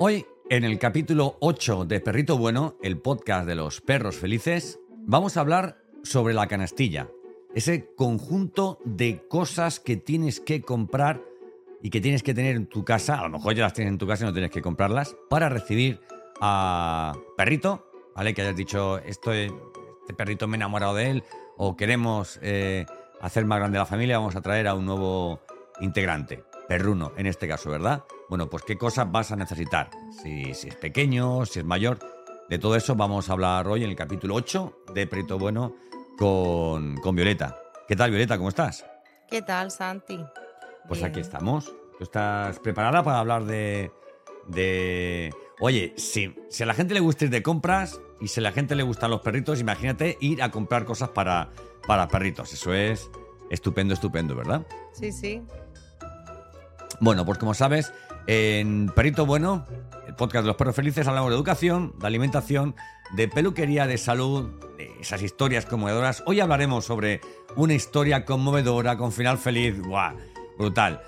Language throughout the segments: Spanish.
Hoy, en el capítulo 8 de Perrito Bueno, el podcast de los perros felices, vamos a hablar sobre la canastilla. Ese conjunto de cosas que tienes que comprar y que tienes que tener en tu casa, a lo mejor ya las tienes en tu casa y no tienes que comprarlas, para recibir a perrito, ¿vale? Que hayas dicho, esto, este perrito me he enamorado de él, o queremos eh, hacer más grande la familia, vamos a traer a un nuevo integrante, perruno en este caso, ¿verdad? Bueno, pues qué cosas vas a necesitar, si, si es pequeño, si es mayor. De todo eso vamos a hablar hoy en el capítulo 8 de Perrito Bueno con, con Violeta. ¿Qué tal, Violeta? ¿Cómo estás? ¿Qué tal, Santi? Pues Bien. aquí estamos. ¿Tú estás preparada para hablar de... de... Oye, si, si a la gente le gusta ir de compras y si a la gente le gustan los perritos, imagínate ir a comprar cosas para, para perritos. Eso es estupendo, estupendo, ¿verdad? Sí, sí. Bueno, pues como sabes, en Perrito Bueno, el podcast de los perros felices, hablamos de educación, de alimentación, de peluquería, de salud, de esas historias conmovedoras. Hoy hablaremos sobre una historia conmovedora con final feliz. ¡Buah! Brutal.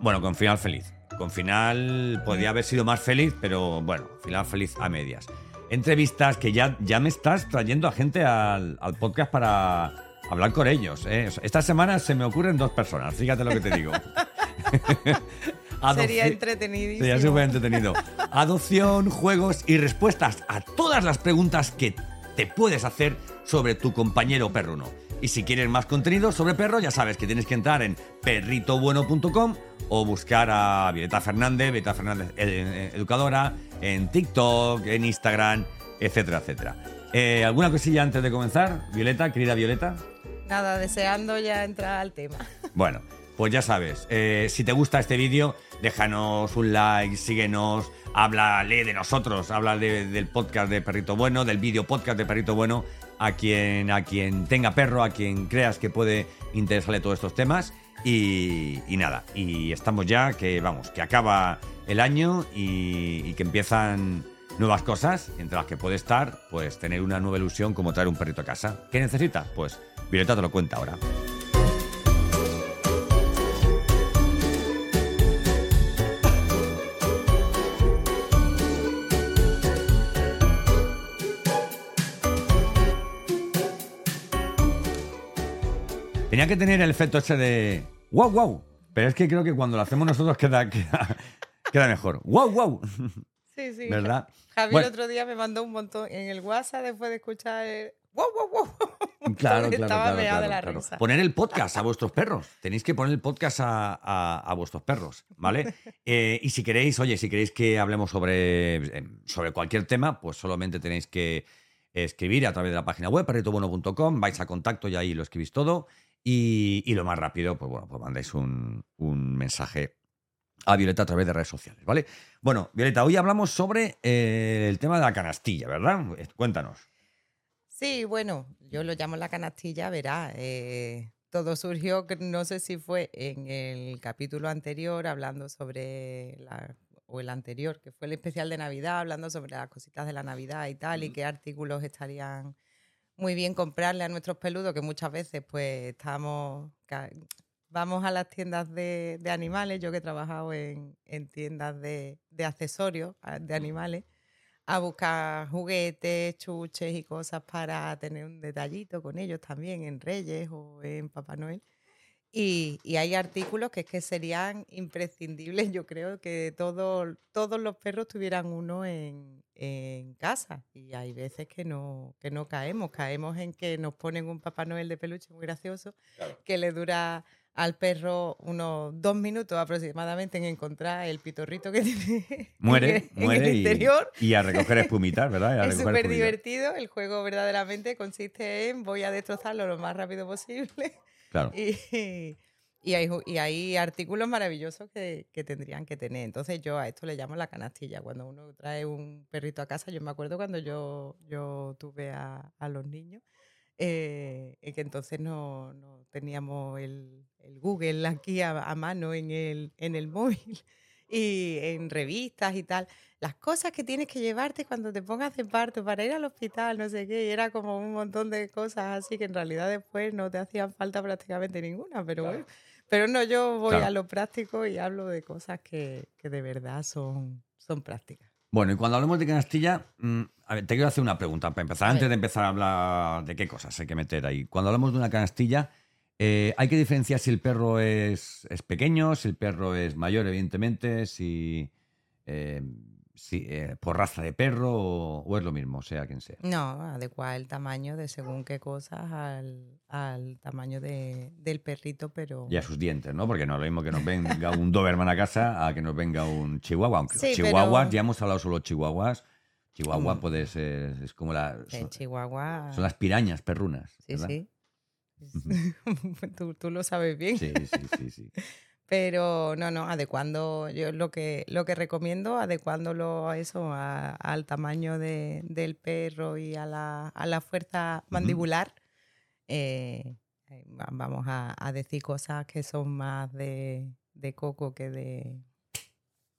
Bueno, con final feliz. Con final podría haber sido más feliz, pero bueno, final feliz a medias. Entrevistas que ya, ya me estás trayendo a gente al, al podcast para hablar con ellos. ¿eh? Esta semana se me ocurren dos personas, fíjate lo que te digo. Sería entretenidísimo. Sería súper entretenido. Adopción, juegos y respuestas a todas las preguntas que te puedes hacer sobre tu compañero perruno. Y si quieres más contenido sobre perros, ya sabes que tienes que entrar en perritobueno.com o buscar a Violeta Fernández, Violeta Fernández eh, Educadora, en TikTok, en Instagram, etcétera, etcétera. Eh, ¿Alguna cosilla antes de comenzar? Violeta, querida Violeta. Nada, deseando ya entrar al tema. Bueno, pues ya sabes, eh, si te gusta este vídeo, déjanos un like, síguenos, háblale de nosotros, habla de- del podcast de Perrito Bueno, del vídeo podcast de Perrito Bueno, a quien, a quien tenga perro, a quien creas que puede interesarle todos estos temas. Y, nada, y estamos ya, que vamos, que acaba el año y, y que empiezan nuevas cosas, entre las que puede estar, pues tener una nueva ilusión como traer un perrito a casa. ¿Qué necesita? Pues Violeta te lo cuenta ahora. Tenía que tener el efecto ese de wow, wow. Pero es que creo que cuando lo hacemos nosotros queda, queda, queda mejor. Wow, wow. Sí, sí. ¿Verdad? Javier Bueno. otro día me mandó un montón en el WhatsApp después de escuchar el wow, wow, wow. Claro, claro, Estaba claro, meado de claro, la claro. risa. Poner el podcast a vuestros perros. Tenéis que poner el podcast a, a- a vuestros perros, ¿vale? Eh, y si queréis, oye, si queréis que hablemos sobre, eh, sobre cualquier tema, pues solamente tenéis que escribir a través de la página web, perritobueno.com, vais a contacto y ahí lo escribís todo. Y, y lo más rápido, pues bueno, pues mandáis un, un mensaje a Violeta a través de redes sociales, ¿vale? Bueno, Violeta, hoy hablamos sobre eh, el tema de la canastilla, ¿verdad? Eh, Cuéntanos. Sí, bueno, yo lo llamo la canastilla, verá. eh, todo surgió, no sé si fue en el capítulo anterior, hablando sobre la, o el anterior, que fue el especial de Navidad, hablando sobre las cositas de la Navidad y tal, y qué artículos estarían muy bien comprarle a nuestros peludos, que muchas veces pues estamos, vamos a las tiendas de, de animales, yo que he trabajado en, en tiendas de, de accesorios ah, de animales, a buscar juguetes, chuches y cosas para tener un detallito con ellos también en Reyes o en Papá Noel. Y, y hay artículos que es que serían imprescindibles. Yo creo que todo- todos los perros tuvieran uno en, en casa. Y hay veces que no, que no caemos. Caemos en que nos ponen un Papá Noel de peluche muy gracioso que le dura al perro unos dos minutos aproximadamente en encontrar el pitorrito que tiene en Muere, en muere el y- interior. Y, a recoger espumitas, ¿verdad? Y Es súper divertido. El juego verdaderamente consiste en voy a destrozarlo lo más rápido posible. Y, y hay, y hay artículos maravillosos que, que tendrían que tener. Entonces yo a esto le llamo la canastilla. Cuando uno trae un perrito a casa, yo me acuerdo cuando yo, yo tuve a, los niños, eh, que entonces no, no teníamos el, el Google aquí a, a mano en el, en el móvil y en revistas y tal. Las cosas que tienes que llevarte cuando te pongas de parto para ir al hospital, no sé qué, y era como un montón de cosas así que en realidad después no te hacían falta prácticamente ninguna, pero bueno. Pero no, yo voy Claro. a lo práctico y hablo de cosas que, que de verdad son, son prácticas. Bueno, y cuando hablamos de canastilla, mm, a ver, te quiero hacer una pregunta para empezar, antes de empezar a hablar de qué cosas hay que meter ahí. Cuando hablamos de una canastilla, eh, hay que diferenciar si el perro es, es pequeño, si el perro es mayor, evidentemente, si, eh, si, eh, por raza de perro o, o es lo mismo, sea quien sea. No, adecuar el tamaño de según qué cosas al, al tamaño de- del perrito, pero... Y a sus dientes, ¿no? Porque no es lo mismo que nos venga un Doberman a casa a que nos venga un Chihuahua. Aunque Sí, los pero- Chihuahuas, ya hemos hablado solo de Chihuahuas. Chihuahua Mm. puede ser, es como la, son, Chihuahua... son las pirañas perrunas. Sí, ¿verdad? sí. tú, tú lo sabes bien. Sí, sí, sí, sí. Pero no, no, adecuando, yo lo que, lo que recomiendo, adecuándolo a eso, a- al tamaño de- del perro y a la, a la fuerza mandibular, eh, eh, va- vamos a, a decir cosas que son más de, de coco que de...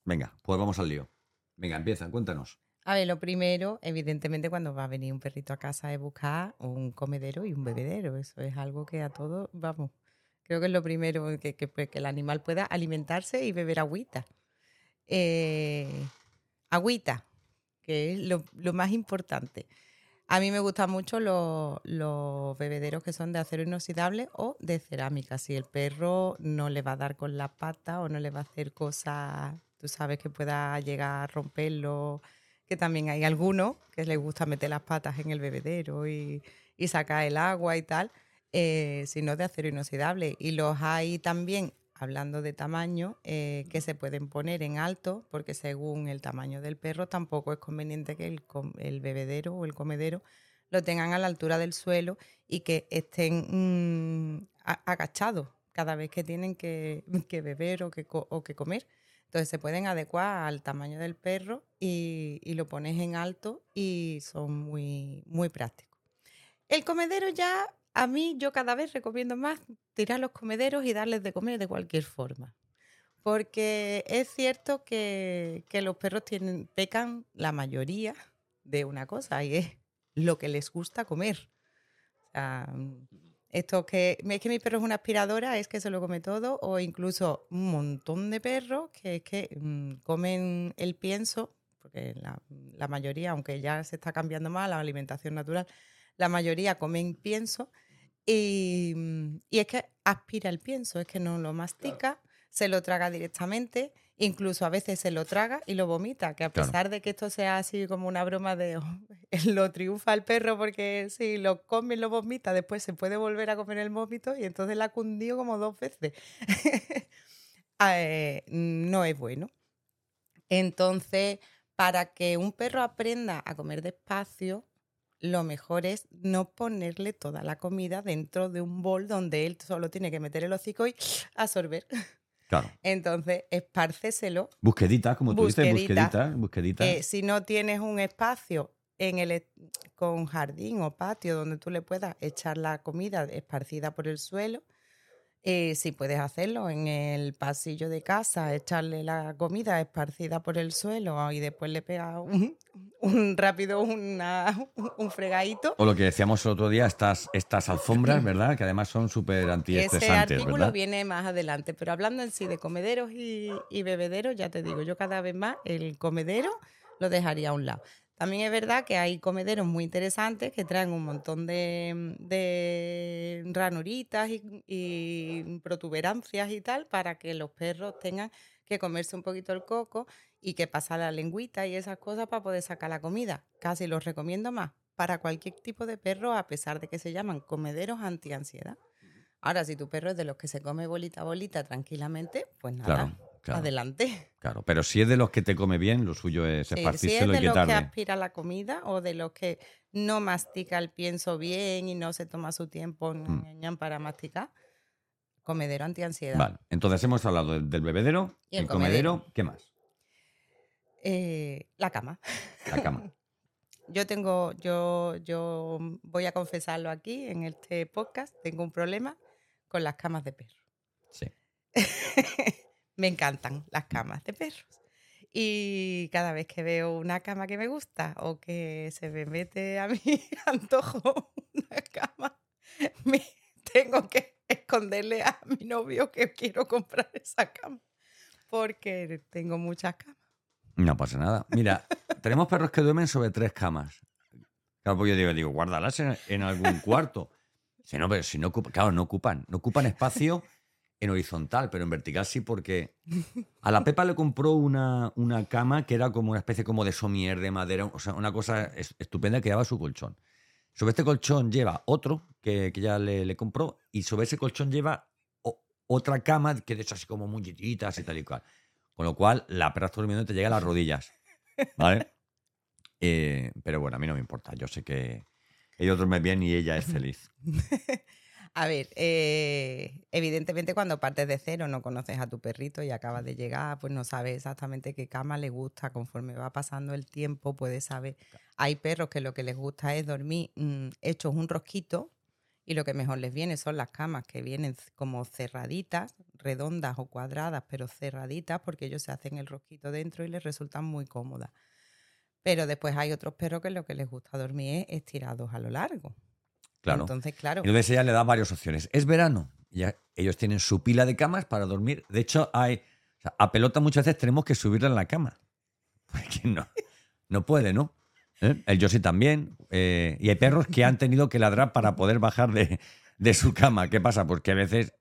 Venga, pues vamos al lío. Venga, empieza, cuéntanos. A ver, lo primero, evidentemente, cuando va a venir un perrito a casa es buscar un comedero y un bebedero. Eso es algo que a todos, vamos, creo que es lo primero, que, que, pues, que el animal pueda alimentarse y beber agüita. Eh, agüita, que es lo, lo más importante. A mí me gustan mucho los, los bebederos que son de acero inoxidable o de cerámica. Si el perro no le va a dar con la pata o no le va a hacer cosas, tú sabes que pueda llegar a romperlo, que también hay algunos que les gusta meter las patas en el bebedero y, y sacar el agua y tal, eh, sino de acero inoxidable. Y los hay también, hablando de tamaño, eh, que se pueden poner en alto, porque según el tamaño del perro tampoco es conveniente que el, bebedero o el comedero lo tengan a la altura del suelo y que estén mm, agachados cada vez que tienen que, que beber o que, co- o que comer. Entonces se pueden adecuar al tamaño del perro y, y lo pones en alto y son muy, muy prácticos. El comedero ya, a mí yo cada vez recomiendo más tirar los comederos y darles de comer de cualquier forma. Porque es cierto que, que los perros tienen, pecan la mayoría de una cosa y es lo que les gusta comer. O sea, esto que es que mi perro es una aspiradora, es que se lo come todo, o incluso un montón de perros que es que mm, comen el pienso, porque la, la mayoría, aunque ya se está cambiando más la alimentación natural, la mayoría comen pienso y, mm, y es que aspira el pienso, es que no lo mastica, se lo traga directamente, incluso a veces se lo traga y lo vomita, que a Claro. pesar de que esto sea así como una broma de "Oh, lo triunfa el perro porque si lo come y lo vomita, después se puede volver a comer el vómito y entonces la ha cundido como dos veces. Eh, no es bueno. Entonces, para que un perro aprenda a comer despacio, lo mejor es no ponerle toda la comida dentro de un bol donde él solo tiene que meter el hocico y absorber. Claro. Entonces, espárceselo. Busqueditas, como tú dices, Busquedita. busqueditas, que si no tienes un espacio en el, con jardín o patio donde tú le puedas echar la comida esparcida por el suelo, eh, si puedes hacerlo en el pasillo de casa, echarle la comida esparcida por el suelo y después le pegas un, un rápido una- un fregadito. O lo que decíamos el otro día, estas, estas alfombras, ¿verdad? Que además son súper Ese antiestresantes, artículo ¿verdad? viene más adelante, pero hablando en sí de comederos y, y bebederos, ya te digo, yo cada vez más el comedero lo dejaría a un lado. También es verdad que hay comederos muy interesantes que traen un montón de, de ranuritas y, y protuberancias y tal para que los perros tengan que comerse un poquito el coco y que pasa la lengüita y esas cosas para poder sacar la comida. Casi los recomiendo más para cualquier tipo de perro, a pesar de que se llaman comederos antiansiedad. Ahora, si tu perro es de los que se come bolita a bolita tranquilamente, pues nada, Claro, claro, adelante. claro. Pero si es de los que te come bien, lo suyo es Sí, si es de y los que aspira la comida o de los que no mastica el pienso bien y no se toma su tiempo Mm. para masticar, comedero antiansiedad. Vale, entonces hemos hablado del, del bebedero, Y el el comedero, comedero. ¿qué más? Eh, la cama. La cama. Yo tengo, yo, yo voy a confesarlo aquí en este podcast, tengo un problema con las camas de perro. Sí. me encantan las camas de perros. Y cada vez que veo una cama que me gusta o que se me mete a mi antojo una cama, me tengo que esconderle a mi novio que quiero comprar esa cama. Porque tengo muchas camas. No pasa nada. Mira, tenemos perros que duermen sobre tres camas. Claro, pues yo digo, digo guárdalas en, en algún cuarto. Si no, pero si no ocupan, claro, no ocupan, no ocupan espacio en horizontal, pero en vertical sí, porque a la Pepa le compró una, una cama que era como una especie como de somier de madera, o sea, una cosa es- estupenda que llevaba su colchón. Sobre este colchón lleva otro que, que ya le, le compró y sobre ese colchón lleva o- otra cama que de hecho así como muñequitas y tal y cual. Con lo cual la perra está durmiendo y te llega a las rodillas. ¿Vale? Eh, pero bueno, a mí no me importa. Yo sé que ellos duermen bien y ella es feliz. A ver, eh, evidentemente cuando partes de cero no conoces a tu perrito y acabas de llegar, pues no sabes exactamente qué cama le gusta. Conforme va pasando el tiempo, puedes saber. Hay perros que lo que les gusta es dormir mm, hechos un rosquito y lo que mejor les viene son las camas que vienen como cerraditas, redondas o cuadradas, pero cerraditas porque ellos se hacen el rosquito dentro y les resultan muy cómodas. Pero después hay otros perros que lo que les gusta dormir es estirados a lo largo. Claro. Entonces, claro. Y entonces ella le da varias opciones. Es verano. Ya, ellos tienen su pila de camas para dormir. De hecho, hay. o sea, a pelota muchas veces tenemos que subirla en la cama. Porque no, no puede, ¿no? ¿Eh? El Josie también. eh, y hay perros que han tenido que ladrar para poder bajar de, de su cama. ¿Qué pasa? Pues que a veces.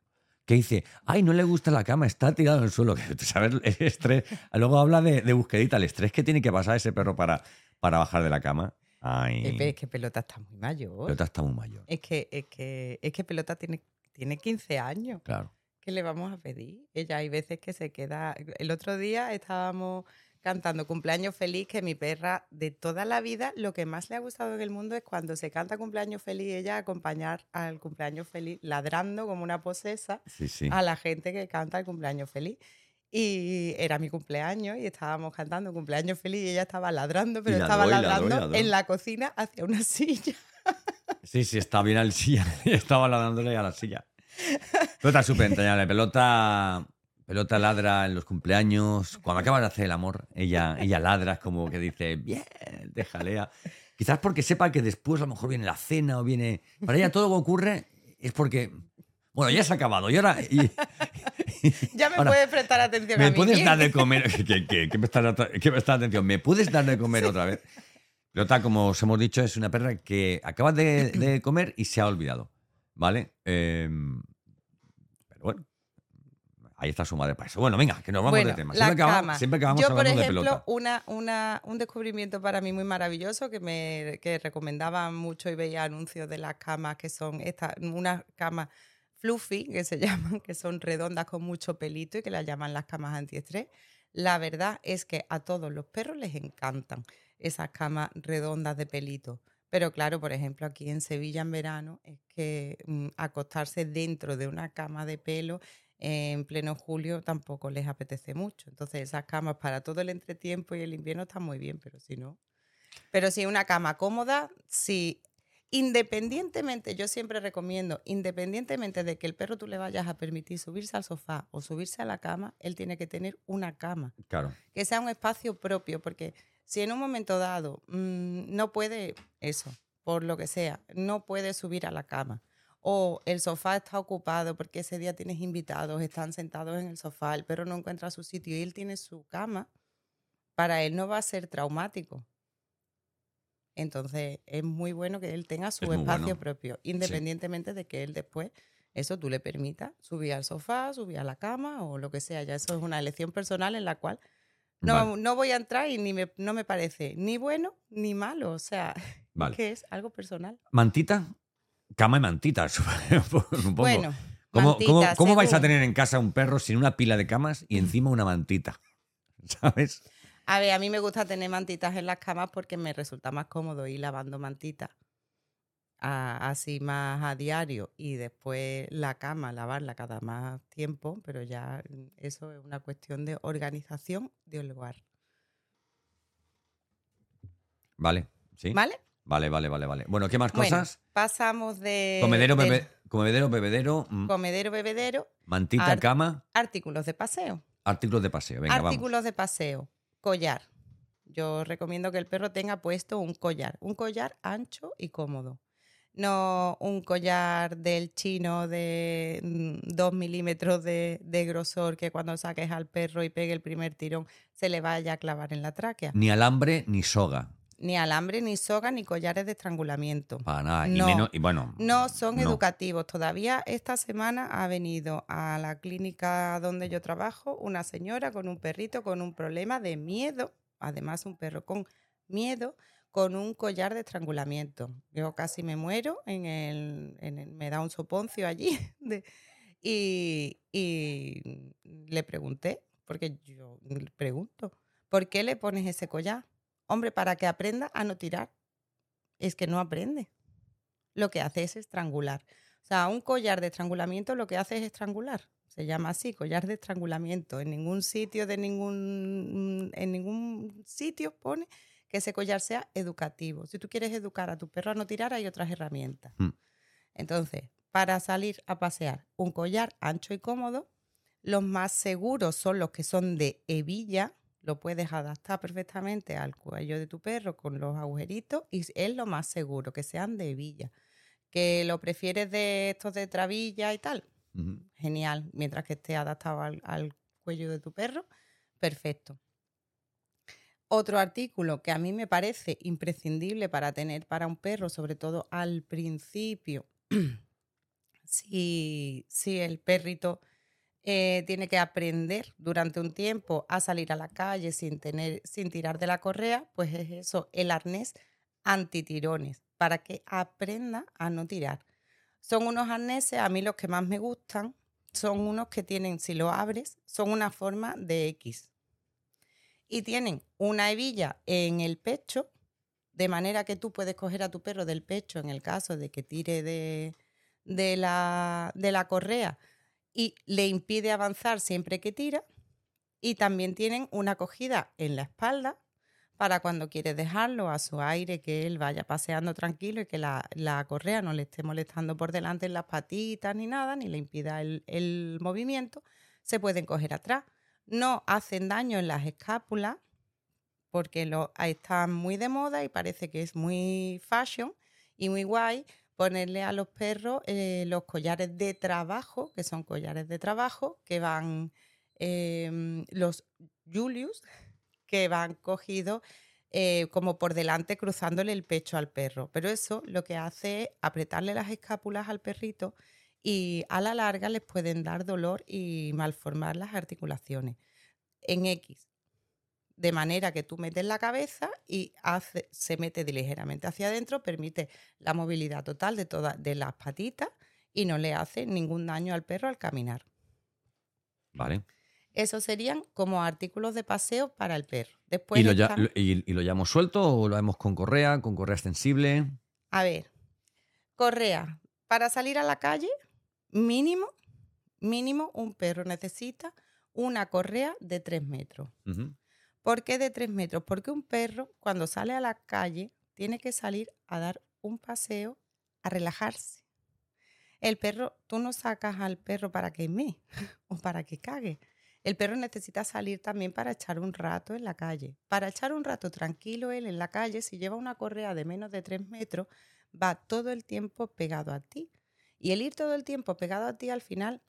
Que dice, ay, no le gusta la cama, está tirado en el suelo. ¿Sabes? El estrés. Luego habla de, de busquedita, el estrés que tiene que pasar ese perro para, para bajar de la cama. Ay, Eh, pero Es que pelota está muy mayor. pelota está muy mayor. Es que, es que, es que pelota tiene, tiene 15 años. Claro. ¿Qué le vamos a pedir? Ella hay veces que se queda. El otro día estábamos cantando cumpleaños feliz, que mi perra de toda la vida lo que más le ha gustado en el mundo es cuando se canta cumpleaños feliz, ella acompañar al cumpleaños feliz ladrando como una posesa Sí, sí. a la gente que canta el cumpleaños feliz. Y era mi cumpleaños y estábamos cantando cumpleaños feliz y ella estaba ladrando, pero estaba ladrando en la cocina hacia una silla. Sí, sí, está bien al silla. Estaba ladrándole a la silla. Pelota súper entrañable. Pelota, pelota ladra en los cumpleaños. Cuando acabas de hacer el amor, ella, ella ladra, es como que dice, bien, te jalea. Quizás porque sepa que después a lo mejor viene la cena o viene... Para ella todo lo que ocurre es porque... Bueno, ya se ha acabado. Y ahora... y- Ya me Ahora, puedes prestar atención a ¿Me mí. puedes bien? dar de comer? ¿Qué, qué, qué me está, qué me está atención? ¿Me puedes dar de comer otra vez? Pelota, como os hemos dicho, es una perra que acaba de, de comer y se ha olvidado. ¿Vale? Eh, pero bueno, ahí está su madre para eso. Bueno, venga, que nos vamos Bueno, de tema. Siempre, acabamos, siempre acabamos Yo, por de ejemplo, pelota. una, una, un descubrimiento para mí muy maravilloso que me que recomendaban mucho y veía anuncios de las camas que son estas, unas camas fluffy, que se llaman, que son redondas con mucho pelito y que las llaman las camas antiestrés. La verdad es que a todos los perros les encantan esas camas redondas de pelito. Pero claro, por ejemplo, aquí en Sevilla en verano es que mm, acostarse dentro de una cama de pelo en pleno julio tampoco les apetece mucho. Entonces esas camas para todo el entretiempo y el invierno están muy bien, pero si no. Pero si una cama cómoda, si independientemente, yo siempre recomiendo, independientemente de que el perro tú le vayas a permitir subirse al sofá o subirse a la cama, él tiene que tener una cama Claro. que sea un espacio propio, porque si en un momento dado mm, no puede eso, por lo que sea, no puede subir a la cama, o el sofá está ocupado porque ese día tienes invitados, están sentados en el sofá, el perro no encuentra su sitio y él tiene su cama, para él no va a ser traumático. Entonces es muy bueno que él tenga su Es espacio bueno. propio, independientemente de que él después eso tú le permitas subir al sofá, subir a la cama o lo que sea. Ya eso es una elección personal en la cual no, Vale. no voy a entrar y ni me, no me parece ni bueno ni malo. O sea, Vale. que es algo personal. Mantita, cama y mantita. supongo. Bueno, ¿Cómo, mantita, cómo- cómo vais a tener en casa un perro sin una pila de camas y encima una mantita? ¿Sabes? A ver, a mí me gusta tener mantitas en las camas porque me resulta más cómodo ir lavando mantitas a- así más a diario y después la cama, lavarla cada más tiempo, pero ya mm, eso es una cuestión de organización del hogar. Vale. ¿Sí? ¿Vale? Vale, vale, vale, vale. Bueno, ¿qué más Bueno, cosas? pasamos de comedero, bebe- comedero, bebedero, mm, comedero, bebedero, mantita, cama, artículos de paseo. artículos de paseo. Venga, vamos. Artículos de paseo. Collar. Yo recomiendo que el perro tenga puesto un collar. Un collar ancho y cómodo. no un collar del chino de mm, dos milímetros de, de, grosor que cuando saques al perro y pegue el primer tirón se le vaya a clavar en la tráquea. Ni alambre ni soga. Ni alambre, ni soga, ni collares de estrangulamiento. Para nada. No, y, menos, y bueno. No son educativos. Todavía esta semana ha venido a la clínica donde yo trabajo una señora con un perrito con un problema de miedo. Además, un perro con miedo con un collar de estrangulamiento. Yo casi me muero, en el, me da un soponcio allí. y, le pregunté, porque yo le pregunto, ¿por qué le pones ese collar? Hombre, para que aprenda a no tirar. Es que no aprende. Lo que hace es estrangular. O sea, un collar de estrangulamiento lo que hace es estrangular. Se llama así, collar de estrangulamiento. En ningún sitio de ningún en ningún sitio pone que ese collar sea educativo. Si tú quieres educar a tu perro a no tirar, hay otras herramientas. Mm. Entonces, para salir a pasear, un collar ancho y cómodo. Los más seguros son los que son de hebilla. Lo puedes adaptar perfectamente al cuello de tu perro con los agujeritos y es lo más seguro, que sean de hebilla. Que lo prefieres de estos de trabilla y tal. Genial. Mientras que esté adaptado al cuello de tu perro, perfecto. Otro artículo que a mí me parece imprescindible para tener para un perro, sobre todo al principio, si, si, el perrito eh, tiene que aprender durante un tiempo a salir a la calle sin, tener, sin tirar de la correa, pues es eso, el arnés antitirones, para que aprenda a no tirar. Son unos arneses, a mí los que más me gustan, son unos que tienen, si lo abres, son una forma de X y tienen una hebilla en el pecho, de manera que tú puedes coger a tu perro del pecho en el caso de que tire de, de, la, de la correa y le impide avanzar siempre que tira. Y también tienen una cogida en la espalda para cuando quieres dejarlo a su aire, que él vaya paseando tranquilo y que la, la, correa no le esté molestando por delante en las patitas ni nada, ni le impida el, el movimiento, se pueden coger atrás no hacen daño en las escápulas porque lo, están muy de moda y parece que es muy fashion y muy guay ponerle a los perros eh, los collares de trabajo, que son collares de trabajo, que van em, los Julius, que van cogidos eh, como por delante cruzándole el pecho al perro. Pero eso lo que hace es apretarle las escápulas al perrito y a la larga les pueden dar dolor y malformar las articulaciones. En X, de manera que tú metes la cabeza y hace, se mete ligeramente hacia adentro, permite la movilidad total de todas de las patitas y no le hace ningún daño al perro al caminar. Vale. Esos serían como artículos de paseo para el perro. Después ¿Y, lo, y, lo llevamos suelto o lo hacemos con correa, con correa extensible? A ver, correa. Para salir a la calle, mínimo, mínimo un perro necesita una correa de tres metros. ¿Por qué de tres metros? Porque un perro cuando sale a la calle tiene que salir a dar un paseo, a relajarse. El perro, tú no sacas al perro para que me o para que cague. El perro necesita salir también para echar un rato en la calle. Para echar un rato tranquilo él en la calle, si lleva una correa de menos de tres metros, va todo el tiempo pegado a ti. Y el ir todo el tiempo pegado a ti al final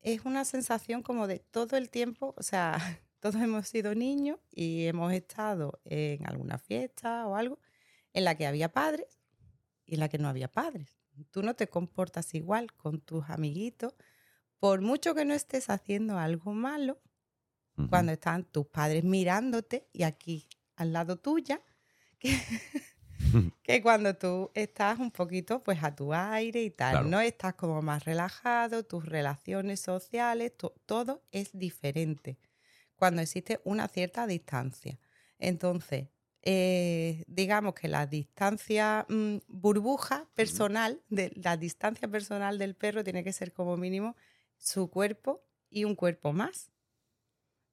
es una sensación como de todo el tiempo, o sea, todos hemos sido niños y hemos estado en alguna fiesta o algo en la que había padres y en la que no había padres. Tú no te comportas igual con tus amiguitos, por mucho que no estés haciendo algo malo, cuando están tus padres mirándote y aquí al lado tuya, que que cuando tú estás un poquito pues a tu aire y tal, ¿no? Estás como más relajado, tus relaciones sociales, todo es diferente cuando existe una cierta distancia. Entonces, eh, digamos que la distancia mm, burbuja personal, de, la distancia personal del perro tiene que ser como mínimo su cuerpo y un cuerpo más.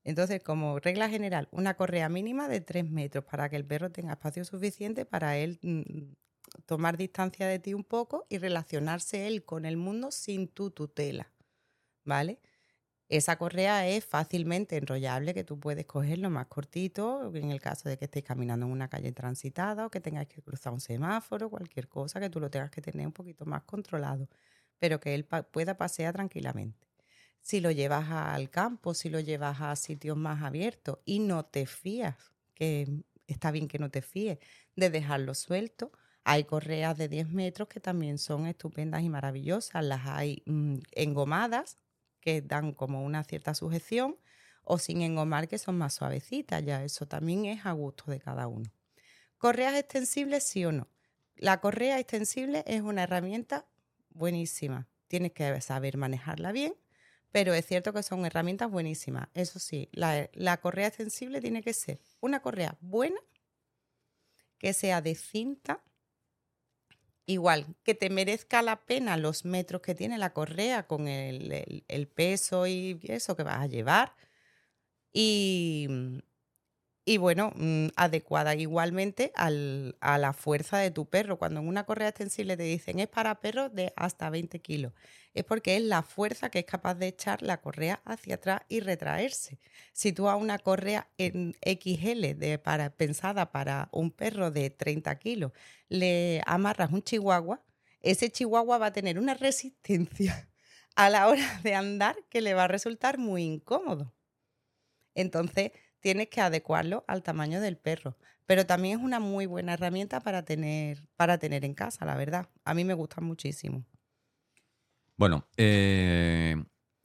Entonces, como regla general, una correa mínima de 3 metros para que el perro tenga espacio suficiente para él mm, tomar distancia de ti un poco y relacionarse él con el mundo sin tu tutela. ¿Vale? Esa correa es fácilmente enrollable, que tú puedes cogerlo más cortito, en el caso de que estéis caminando en una calle transitada o que tengáis que cruzar un semáforo, cualquier cosa, que tú lo tengas que tener un poquito más controlado, pero que él pueda pasear tranquilamente. Si lo llevas al campo, si lo llevas a sitios más abiertos y no te fías, que está bien que no te fíes de dejarlo suelto, hay correas de 10 metros que también son estupendas y maravillosas. Las hay mm, engomadas, que dan como una cierta sujeción, o sin engomar, que son más suavecitas. Ya eso también es a gusto de cada uno. Correas extensibles, sí o no. La correa extensible es una herramienta buenísima. Tienes que saber manejarla bien, pero es cierto que son herramientas buenísimas. Eso sí, la, correa extensible tiene que ser una correa buena, que sea de cinta, igual, que te merezca la pena los metros que tiene la correa con el, peso y eso que vas a llevar. Y, y bueno, mm, adecuada igualmente al, a la fuerza de tu perro. Cuando en una correa extensible te dicen es para perros de hasta 20 kilos, es porque es la fuerza que es capaz de echar la correa hacia atrás y retraerse. Si tú a una correa en XL pensada para un perro de 30 kilos le amarras un chihuahua, ese chihuahua va a tener una resistencia a la hora de andar que le va a resultar muy incómodo. Entonces, tienes que adecuarlo al tamaño del perro. Pero también es una muy buena herramienta para tener, para tener en casa, la verdad. A mí me gusta muchísimo. Bueno, eh,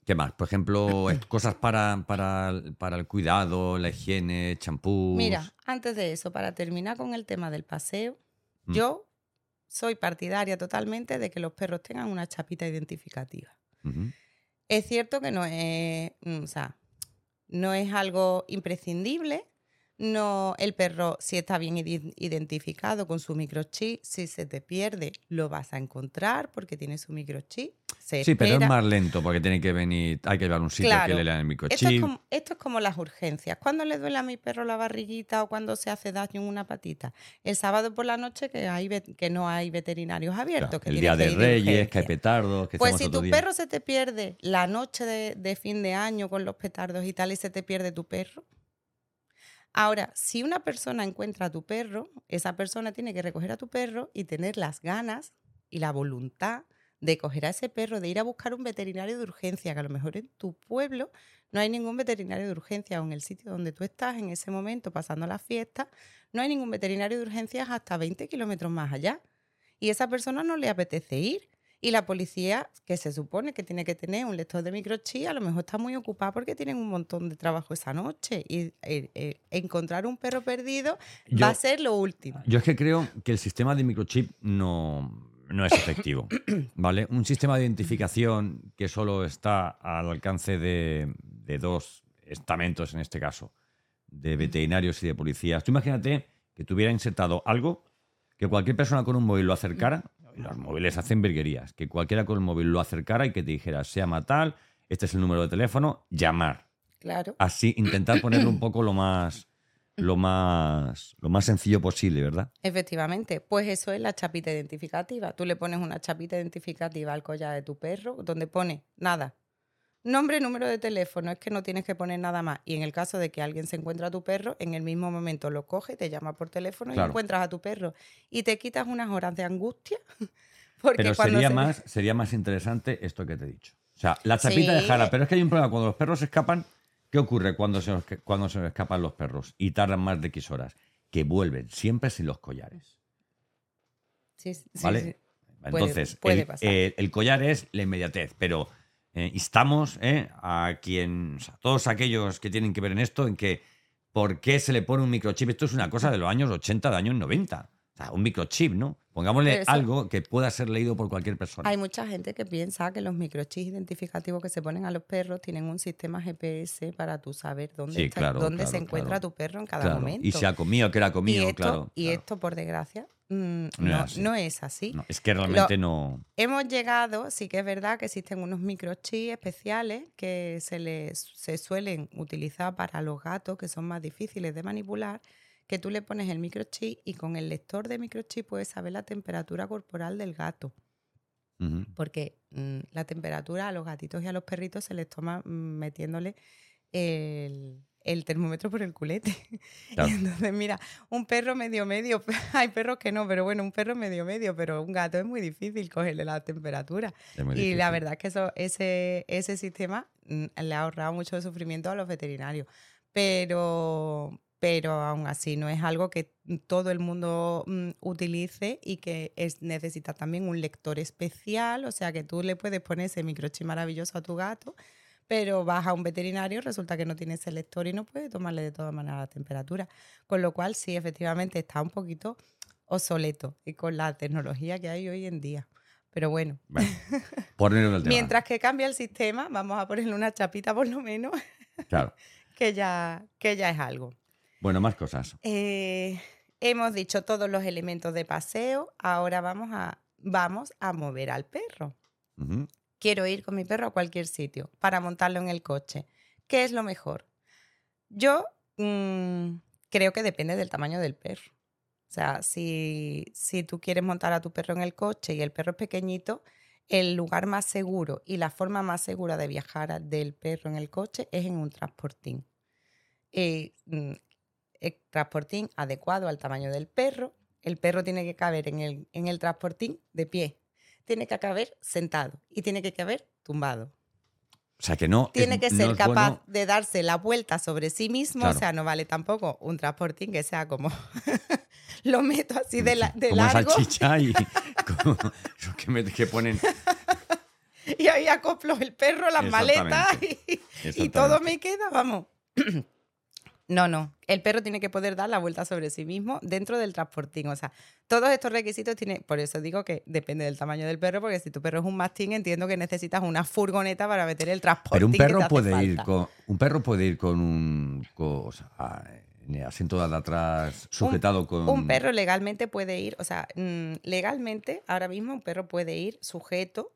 ¿qué más? Por ejemplo, cosas para, para, para, el cuidado, la higiene, champú. Mira, antes de eso, para terminar con el tema del paseo, mm. yo soy partidaria totalmente de que los perros tengan una chapita identificativa. Es cierto que no es, mm, o sea, no es algo imprescindible. No, el perro, si está bien identificado con su microchip, si se te pierde, lo vas a encontrar porque tiene su microchip. Sí, pero es más lento porque tiene que venir, hay que llevar un sitio que le lean el microchip. Esto es, como, esto es como las urgencias. ¿Cuándo le duele a mi perro la barriguita o cuando se hace daño en una patita? El sábado por la noche que, hay, que no hay veterinarios abiertos. el día de Reyes, que hay petardos. Que pues si tu perro se te pierde la noche de fin de año con los petardos y tal y se te pierde tu perro, Ahora, si una persona encuentra a tu perro, esa persona tiene que recoger a tu perro y tener las ganas y la voluntad de coger a ese perro, de ir a buscar un veterinario de urgencia, que a lo mejor en tu pueblo no hay ningún veterinario de urgencia o en el sitio donde tú estás en ese momento pasando la fiesta, no hay ningún veterinario de urgencias hasta 20 kilómetros más allá. Y esa persona no le apetece ir. Y la policía, que se supone que tiene que tener un lector de microchip, a lo mejor está muy ocupada porque tienen un montón de trabajo esa noche. Y eh, eh, encontrar un perro perdido va a ser lo último. Yo es que creo que el sistema de microchip no, no es efectivo. ¿Vale? Un sistema de identificación que solo está al alcance de, de dos estamentos, en este caso, de veterinarios y de policías. Tú imagínate que tuviera insertado algo que cualquier persona con un móvil lo acercara los móviles hacen virguerías. Que cualquiera con el móvil lo acercara y que te dijera, se llama tal, este es el número de teléfono, llamar. Claro. Así, intentar ponerlo un poco lo más, lo más, lo más sencillo posible, ¿verdad? Efectivamente, pues eso es la chapita identificativa. Tú le pones una chapita identificativa al collar de tu perro, donde pone nada, Nombre, número de teléfono, es que no tienes que poner nada más. Y en el caso de que alguien se encuentre a tu perro, en el mismo momento lo coge, te llama por teléfono y encuentras a tu perro. Y te quitas unas horas de angustia. Porque pero sería, más, sería más interesante esto que te he dicho. O sea, la chapita de jara. Pero es que hay un problema. Cuando los perros escapan, ¿qué ocurre cuando se, cuando se escapan los perros y tardan más de X horas? Que vuelven siempre sin los collares. Sí, ¿Vale? Entonces, el collar es la inmediatez, pero eh, instamos eh, a quien, todos aquellos que tienen que ver en esto, en que por qué se le pone un microchip. Esto es una cosa de los años 80, de años 90. Un microchip, ¿no? Pongámosle algo que pueda ser leído por cualquier persona. Hay mucha gente que piensa que los microchips identificativos que se ponen a los perros tienen un sistema GPS para tú saber dónde, dónde se encuentra tu perro en cada momento. Y si ha comido, que era comido, claro. Y esto, por desgracia, Mm, no, es así. es que realmente no. Hemos llegado, sí que es verdad que existen unos microchips especiales que se, les, se suelen utilizar para los gatos que son más difíciles de manipular, que tú le pones el microchip y con el lector de microchip puedes saber la temperatura corporal del gato. Porque mm, la temperatura a los gatitos y a los perritos se les toma mm, metiéndole el, el termómetro por el culete. Claro. Y entonces, mira, un perro medio medio, hay perros que no, pero bueno, un perro medio medio, pero un gato es muy difícil cogerle la temperatura. Y la verdad es que eso, ese, ese sistema mm, le ha ahorrado mucho de sufrimiento a los veterinarios. Pero, pero aún así no es algo que todo el mundo mm, utilice y que es, necesita también un lector especial. O sea que tú le puedes poner ese microchip maravilloso a tu gato, pero vas a un veterinario, resulta que no tiene ese lector y no puede tomarle de todas maneras la temperatura. Con lo cual, sí, efectivamente está un poquito obsoleto y con la tecnología que hay hoy en día. Pero bueno, Bueno, ponerlo del tema. Mientras que cambia el sistema, vamos a ponerle una chapita por lo menos, Claro. que ya, que ya es algo. Bueno, más cosas. Eh, hemos dicho todos los elementos de paseo, ahora vamos a, vamos a mover al perro. Quiero ir con mi perro a cualquier sitio para montarlo en el coche. ¿Qué es lo mejor? Yo mm, creo que depende del tamaño del perro. O sea, si, si tú quieres montar a tu perro en el coche y el perro es pequeñito, el lugar más seguro y la forma más segura de viajar del perro en el coche es en un transportín. Eh, mm, el transportín adecuado al tamaño del perro. El perro tiene que caber en el, en el transportín de pie. Tiene que caber sentado y tiene que caber tumbado. O sea que no. es- Tiene que ser capaz bueno- de darse la vuelta sobre sí mismo. Claro. O sea, no vale tampoco un transportín que sea como lo meto así de, la- de como largo salchicha y como que, me- que ponen. y ahí acoplo el perro, las maletas y, y todo me queda, vamos. No, no. El perro tiene que poder dar la vuelta sobre sí mismo dentro del transportín. O sea, todos estos requisitos tienen. Por eso digo que depende del tamaño del perro, porque si tu perro es un mastín, entiendo que necesitas una furgoneta para meter el transportín. Pero un que te perro hace puede ir falta. con un perro puede ir con un con- o sea, en el asiento de atrás sujetado con Un perro legalmente puede ir, o sea, mm, legalmente ahora mismo un perro puede ir sujeto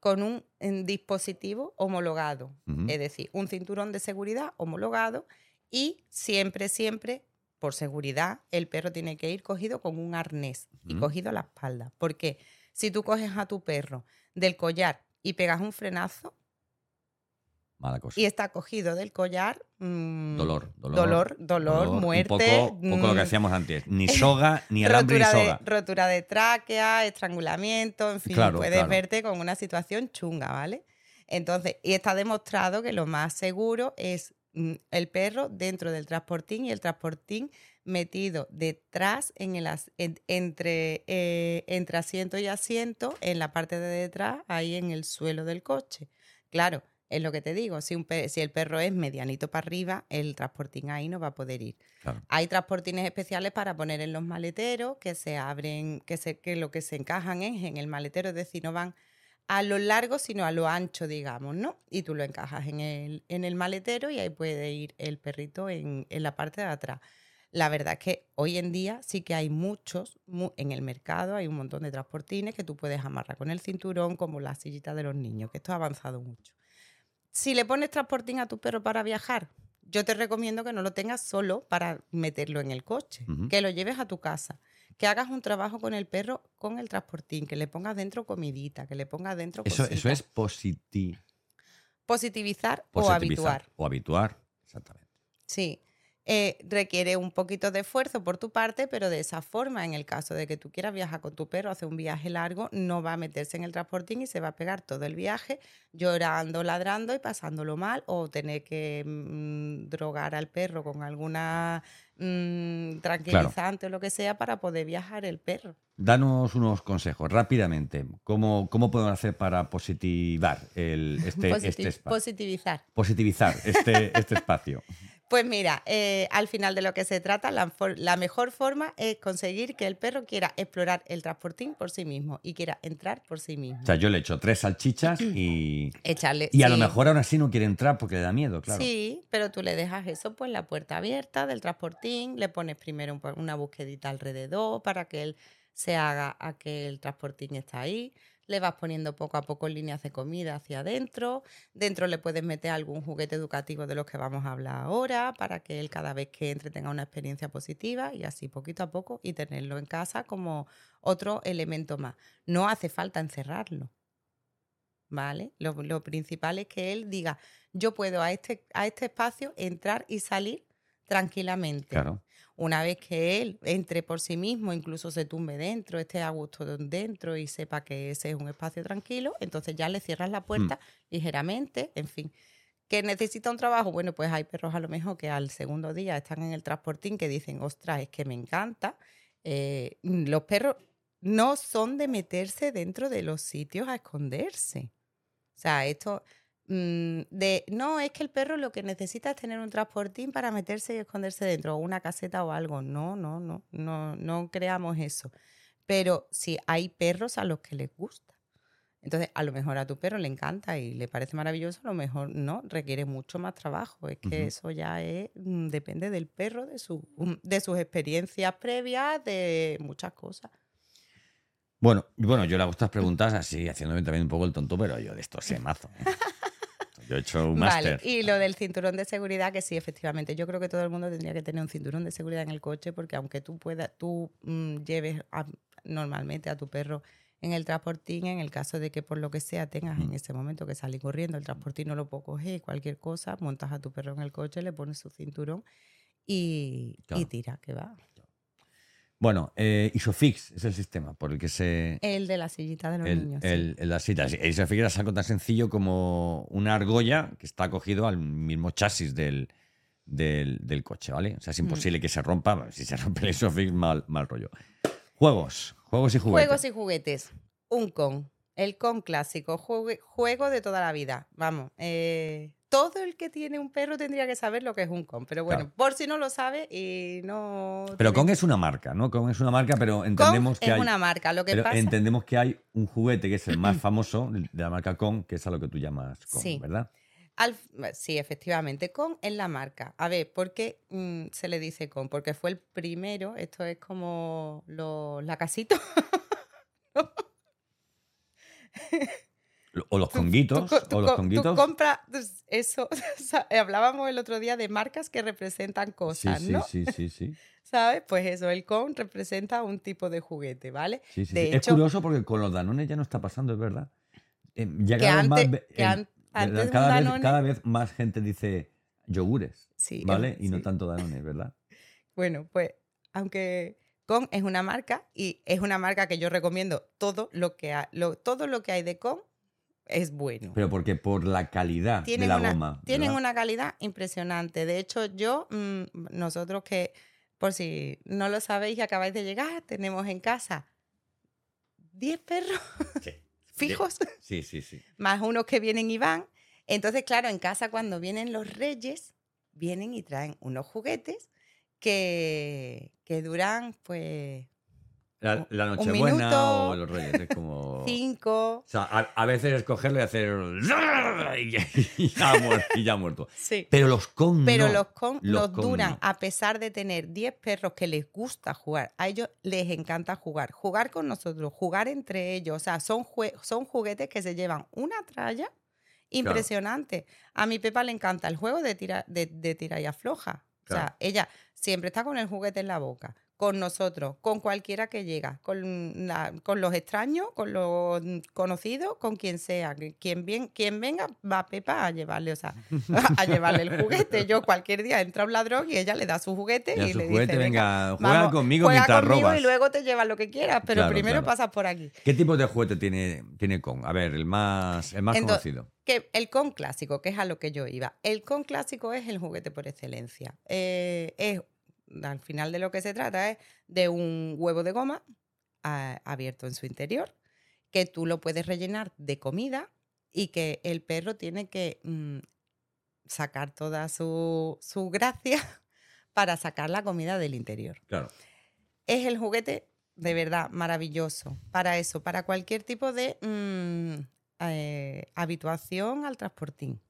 con un mm, dispositivo homologado, es decir, un cinturón de seguridad homologado y siempre, siempre, por seguridad, el perro tiene que ir cogido con un arnés y cogido a la espalda. Porque si tú coges a tu perro del collar y pegas un frenazo mala cosa. y está cogido del collar, mm, Dolor, dolor, dolor, dolor, un muerte, poco, poco lo que mm, hacíamos antes, ni soga ni alambre ni de, soga. rotura de tráquea, estrangulamiento, en fin, Claro, puedes claro. verte con una situación chunga, ¿vale? Entonces, y está demostrado que lo más seguro es el perro dentro del transportín y el transportín metido detrás en el as- en- entre, eh, entre asiento y asiento, en la parte de detrás, ahí en el suelo del coche. Claro, es lo que te digo, si, un si el perro es medianito para arriba, el transportín ahí no va a poder ir. Claro. Hay transportines especiales para poner en los maleteros que se abren, que, se, que lo que se encajan es en el maletero, es decir, no van a lo largo, sino a lo ancho, digamos, ¿no? Y tú lo encajas en el, en el maletero y ahí puede ir el perrito en, en la parte de atrás. La verdad es que hoy en día sí que hay muchos, mu- en el mercado hay un montón de transportines que tú puedes amarrar con el cinturón, como la sillita de los niños, que esto ha avanzado mucho. Si le pones transportín a tu perro para viajar, yo te recomiendo que no lo tengas solo para meterlo en el coche, que lo lleves a tu casa, que hagas un trabajo con el perro con el transportín, que le pongas dentro comidita, que le pongas dentro Eso, eso es positi- positivizar o positivizar habituar. O habituar, exactamente. Sí. Eh, requiere un poquito de esfuerzo por tu parte, pero de esa forma, en el caso de que tú quieras viajar con tu perro, hacer un viaje largo, no va a meterse en el transportín y se va a pegar todo el viaje llorando, ladrando y pasándolo mal, o tener que mm, drogar al perro con alguna mm, tranquilizante o lo que sea para poder viajar el perro. Danos unos consejos rápidamente. ¿Cómo, cómo podemos hacer para positivar el, este, este espacio? positivizar. Positivizar este, este espacio. Pues mira, eh, al final de lo que se trata, la, mejor forma es conseguir que el perro quiera explorar el transportín por sí mismo y quiera entrar por sí mismo. O sea, yo le echo tres salchichas y, Echarle. y a lo mejor ahora sí no quiere entrar porque le da miedo, claro. Sí, pero tú le dejas eso, pues la puerta abierta del transportín, le pones primero una busquedita alrededor para que él se haga a que el transportín está ahí. Le vas poniendo poco a poco líneas de comida hacia adentro. Dentro le puedes meter algún juguete educativo de los que vamos a hablar ahora para que él cada vez que entre tenga una experiencia positiva y así poquito a poco y tenerlo en casa como otro elemento más. No hace falta encerrarlo. ¿Vale? Lo, principal es que él diga, yo puedo a este, a este espacio entrar y salir tranquilamente. Claro. Una vez que él entre por sí mismo, incluso se tumbe dentro, esté a gusto dentro y sepa que ese es un espacio tranquilo, entonces ya le cierras la Mm. puerta ligeramente, en fin. ¿Que necesita un trabajo? Bueno, pues hay perros a lo mejor que al segundo día están en el transportín que dicen, ostras, es que me encanta. Eh, los perros no son de meterse dentro de los sitios a esconderse. O sea, esto mm, de no es que el perro lo que necesita es tener un transportín para meterse y esconderse dentro o una caseta o algo. No, no, no, no, no creamos eso. Pero si hay perros a los que les gusta. Entonces, a lo mejor a tu perro le encanta y le parece maravilloso, a lo mejor no, requiere mucho más trabajo. Es que eso ya es, mm, depende del perro, de, su, mm, de sus experiencias previas, de muchas cosas. Bueno, bueno, yo le hago estas preguntas así, haciéndome también un poco el tonto, pero yo de esto sé mazo. ¿eh? Yo he hecho un Vale, máster. y lo del cinturón de seguridad, que sí, efectivamente, yo creo que todo el mundo tendría que tener un cinturón de seguridad en el coche, porque aunque tú puedas, tú mm, lleves a- normalmente a tu perro en el transportín, en el caso de que por lo que sea tengas en ese momento que salir corriendo, el transportín no lo puedo coger, cualquier cosa, montas a tu perro en el coche, le pones su cinturón y, y Claro. tira, que va. Bueno, eh, Isofix es el sistema por el que se... El de la sillita de los El, niños. sí. el, el- la cita. Sí, Isofix es algo tan sencillo como una argolla que está acogido al mismo chasis del, del, del coche, ¿vale? O sea, es Mm. imposible que se rompa. Si se rompe el Isofix, mal, mal rollo. Juegos. Juegos y juguetes. Juegos y juguetes. Un con. El con clásico. juego de toda la vida. Vamos. eh, todo el que tiene un perro tendría que saber lo que es un con. Pero bueno, Claro. por si no lo sabe y no. Pero tiene- Kong es una marca, ¿no? Kong es una marca, pero Con entendemos que es hay... una marca. Lo que Pero pasa. entendemos que hay un juguete que es el más famoso de la marca Kong, que es a lo que tú llamas Kong, Sí. ¿verdad? Al- sí, efectivamente, con es la marca. A ver, ¿por qué mm, se le dice con? Porque fue el primero, esto es como lo- la casita. O los conguitos, tú tú o los co- tú conguitos. compras pues, eso. o sea, hablábamos el otro día de marcas que representan Sí, cosas, sí, ¿no? sí, sí, sí. ¿Sabes? Pues eso, el con representa un tipo de juguete, ¿vale? Sí, sí, De sí. es curioso porque con los danones ya no está pasando, es verdad. Eh, ya Que cada vez más eh, cada, vez, Danone- cada vez más gente dice yogures, Sí, ¿vale? Y no sí. tanto danones, ¿verdad? Bueno, pues aunque Con es una marca y es una marca que yo recomiendo todo lo que ha- lo, todo lo que hay de Con es bueno. Pero porque por la calidad tienen de la una, goma. tienen ¿verdad? una calidad impresionante. De hecho, yo, mm, nosotros que, por si no lo sabéis y acabáis de llegar, tenemos en casa 10 perros Sí. fijos, Sí, sí, sí. más unos que vienen y van. Entonces, claro, en casa cuando vienen los reyes, vienen y traen unos juguetes que, que duran, pues, La, Nochebuena o los Reyes, es como... cinco. O sea, a, a veces escogerlo y hacer... Y ya, muerto, y ya ha muerto. Sí. Pero los con Pero no. los con Los los con duran, no. a pesar de tener 10 perros que les gusta jugar. A ellos les encanta jugar. Jugar con nosotros, jugar entre ellos. O sea, son, jue- son juguetes que se llevan una tralla impresionante. A mi Pepa le encanta el juego de tira, de, de tira y afloja. O sea, ella siempre está con el juguete en la boca. Con nosotros, con cualquiera que llega, con, la- con los extraños, con los conocidos, con quien sea. Quien, bien, quien venga, va a Pepa a llevarle, o sea, a llevarle el juguete. Yo cualquier día entra un ladrón y ella le da su juguete Y a y, su le juguete, dice, venga, juega vamos, conmigo juega mientras conmigo robas. y luego te llevas lo que quieras, pero Claro, primero claro. pasas por aquí. ¿Qué tipo de juguete tiene, tiene con? A ver, el más, el más conocido. Que el con clásico, que es a lo que yo iba. El con clásico es el juguete por excelencia. Eh, es, al final de lo que se trata es de un huevo de goma ah, abierto en su interior, que tú lo puedes rellenar de comida y que el perro tiene que mm, sacar toda su, su gracia para sacar la comida del interior. Claro. Es el juguete de verdad maravilloso para eso, para cualquier tipo de mm, eh, habituación al transportín.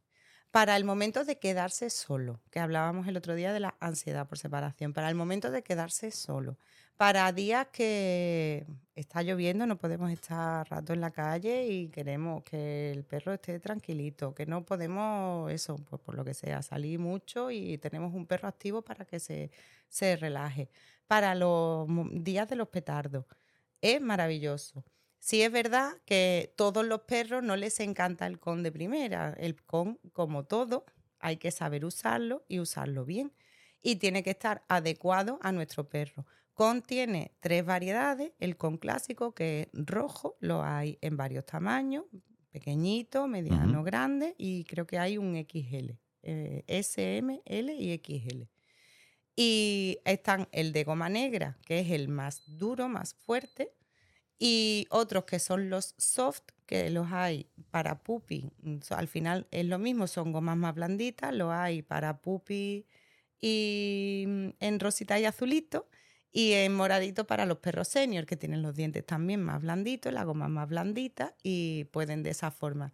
Para el momento de quedarse solo, que hablábamos el otro día de la ansiedad por separación, para el momento de quedarse solo, para días que está lloviendo, no podemos estar rato en la calle y queremos que el perro esté tranquilito, que no podemos, eso, pues por lo que sea, salir mucho y tenemos un perro activo para que se, se relaje. Para los días de los petardos, es maravilloso. Sí es verdad que todos los perros no les encanta el con de primera. El con, como todo, hay que saber usarlo y usarlo bien. Y tiene que estar adecuado a nuestro perro. Con tiene tres variedades. El con clásico, que es rojo, lo hay en varios tamaños, pequeñito, mediano, grande, y creo que hay un XL, eh, S, M, L y XL. Y están el de goma negra, que es el más duro, más fuerte, y otros que son los soft, que los hay para puppy. Mm, al final es lo mismo, son gomas más blanditas, los hay para puppy y mm, en rosita y azulito. Y en moradito para los perros senior, que tienen los dientes también más blanditos, la goma más blandita y pueden de esa forma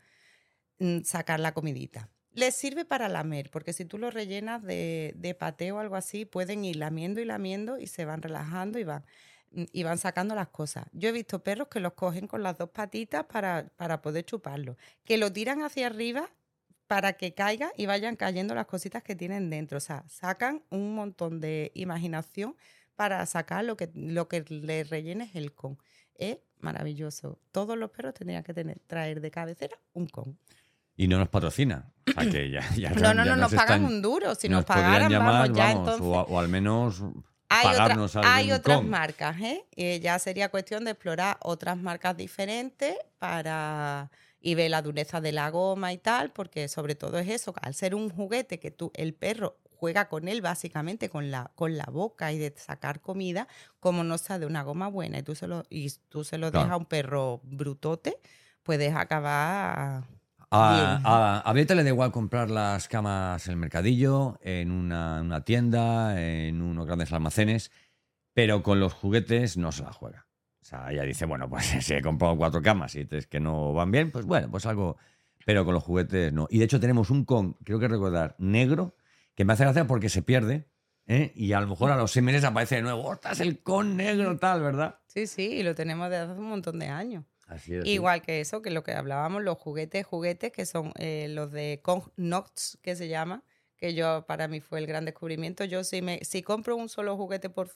mm, sacar la comidita. Les sirve para lamer, porque si tú lo rellenas de, de pateo o algo así, pueden ir lamiendo y lamiendo y se van relajando y van. Mm, y van sacando las cosas. Yo he visto perros que los cogen con las dos patitas para, para poder chuparlo, que lo tiran hacia arriba para que caiga y vayan cayendo las cositas que tienen dentro. O sea, sacan un montón de imaginación para sacar lo que, lo que le rellenes el con. Es maravilloso. Todos los perros tendrían que tener, traer de cabecera un con. Y no nos patrocina. no, no, no, nos, pagan un duro. Si nos, pagaran, vamos, ya entonces. o, al menos hay, otras marcas, ¿eh? Ya sería cuestión de explorar otras marcas diferentes para y ver la dureza de la goma y tal, porque sobre todo es eso, al ser un juguete que tú, el perro juega con él básicamente con la, con la boca y de sacar comida, como no sea de una goma buena y tú se lo, y tú se lo dejas a un perro brutote, puedes acabar a, a, le da igual comprar las camas en el mercadillo, en una, tienda, en unos grandes almacenes, pero con los juguetes no se la juega. O sea, ella dice, bueno, pues si he comprado cuatro camas y es que no van bien, pues bueno, pues algo. Pero con los juguetes no. Y de hecho tenemos un con, creo que recordar, negro, que me hace gracia porque se pierde. ¿eh? Y a lo mejor a los seis meses aparece de nuevo, ¡ostras, el con negro tal, ¿verdad? Sí, sí, y lo tenemos desde hace un montón de años. Igual que eso, que lo que hablábamos, los juguetes, juguetes que son eh, los de Knox, que se llama, que yo para mí fue el gran descubrimiento. Yo si me si compro un solo juguete por,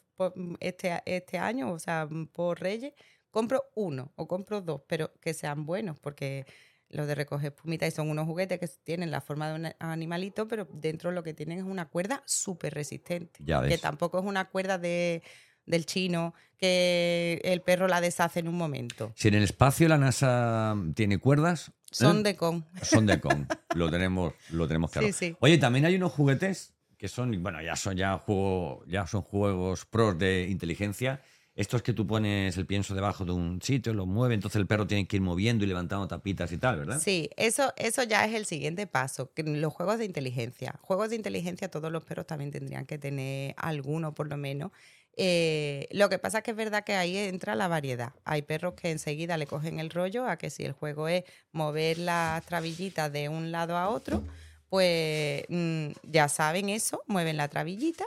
este, este año, o sea, por Reyes, compro uno o compro dos, pero que sean buenos, porque los de recoger espumita y son unos juguetes que tienen la forma de un animalito, pero dentro lo que tienen es una cuerda súper resistente. Que tampoco es una cuerda de del chino, que el perro la deshace en un momento. Si en el espacio la NASA tiene cuerdas. Son ¿eh? de con. Son de con. lo tenemos, lo tenemos claro. Oye, también hay unos juguetes que son, bueno, ya son ya juego, ya son juegos pros de inteligencia. Estos que tú pones el pienso debajo de un sitio, lo mueve, entonces el perro tiene que ir moviendo y levantando tapitas y tal, ¿verdad? Sí, eso, eso ya es el siguiente paso, los juegos de inteligencia. Juegos de inteligencia todos los perros también tendrían que tener alguno por lo menos. Eh, lo que pasa es que es verdad que ahí entra la variedad. Hay perros que enseguida le cogen el rollo a que si el juego es mover las trabillitas de un lado a otro, pues mm, ya saben eso, mueven la trabillita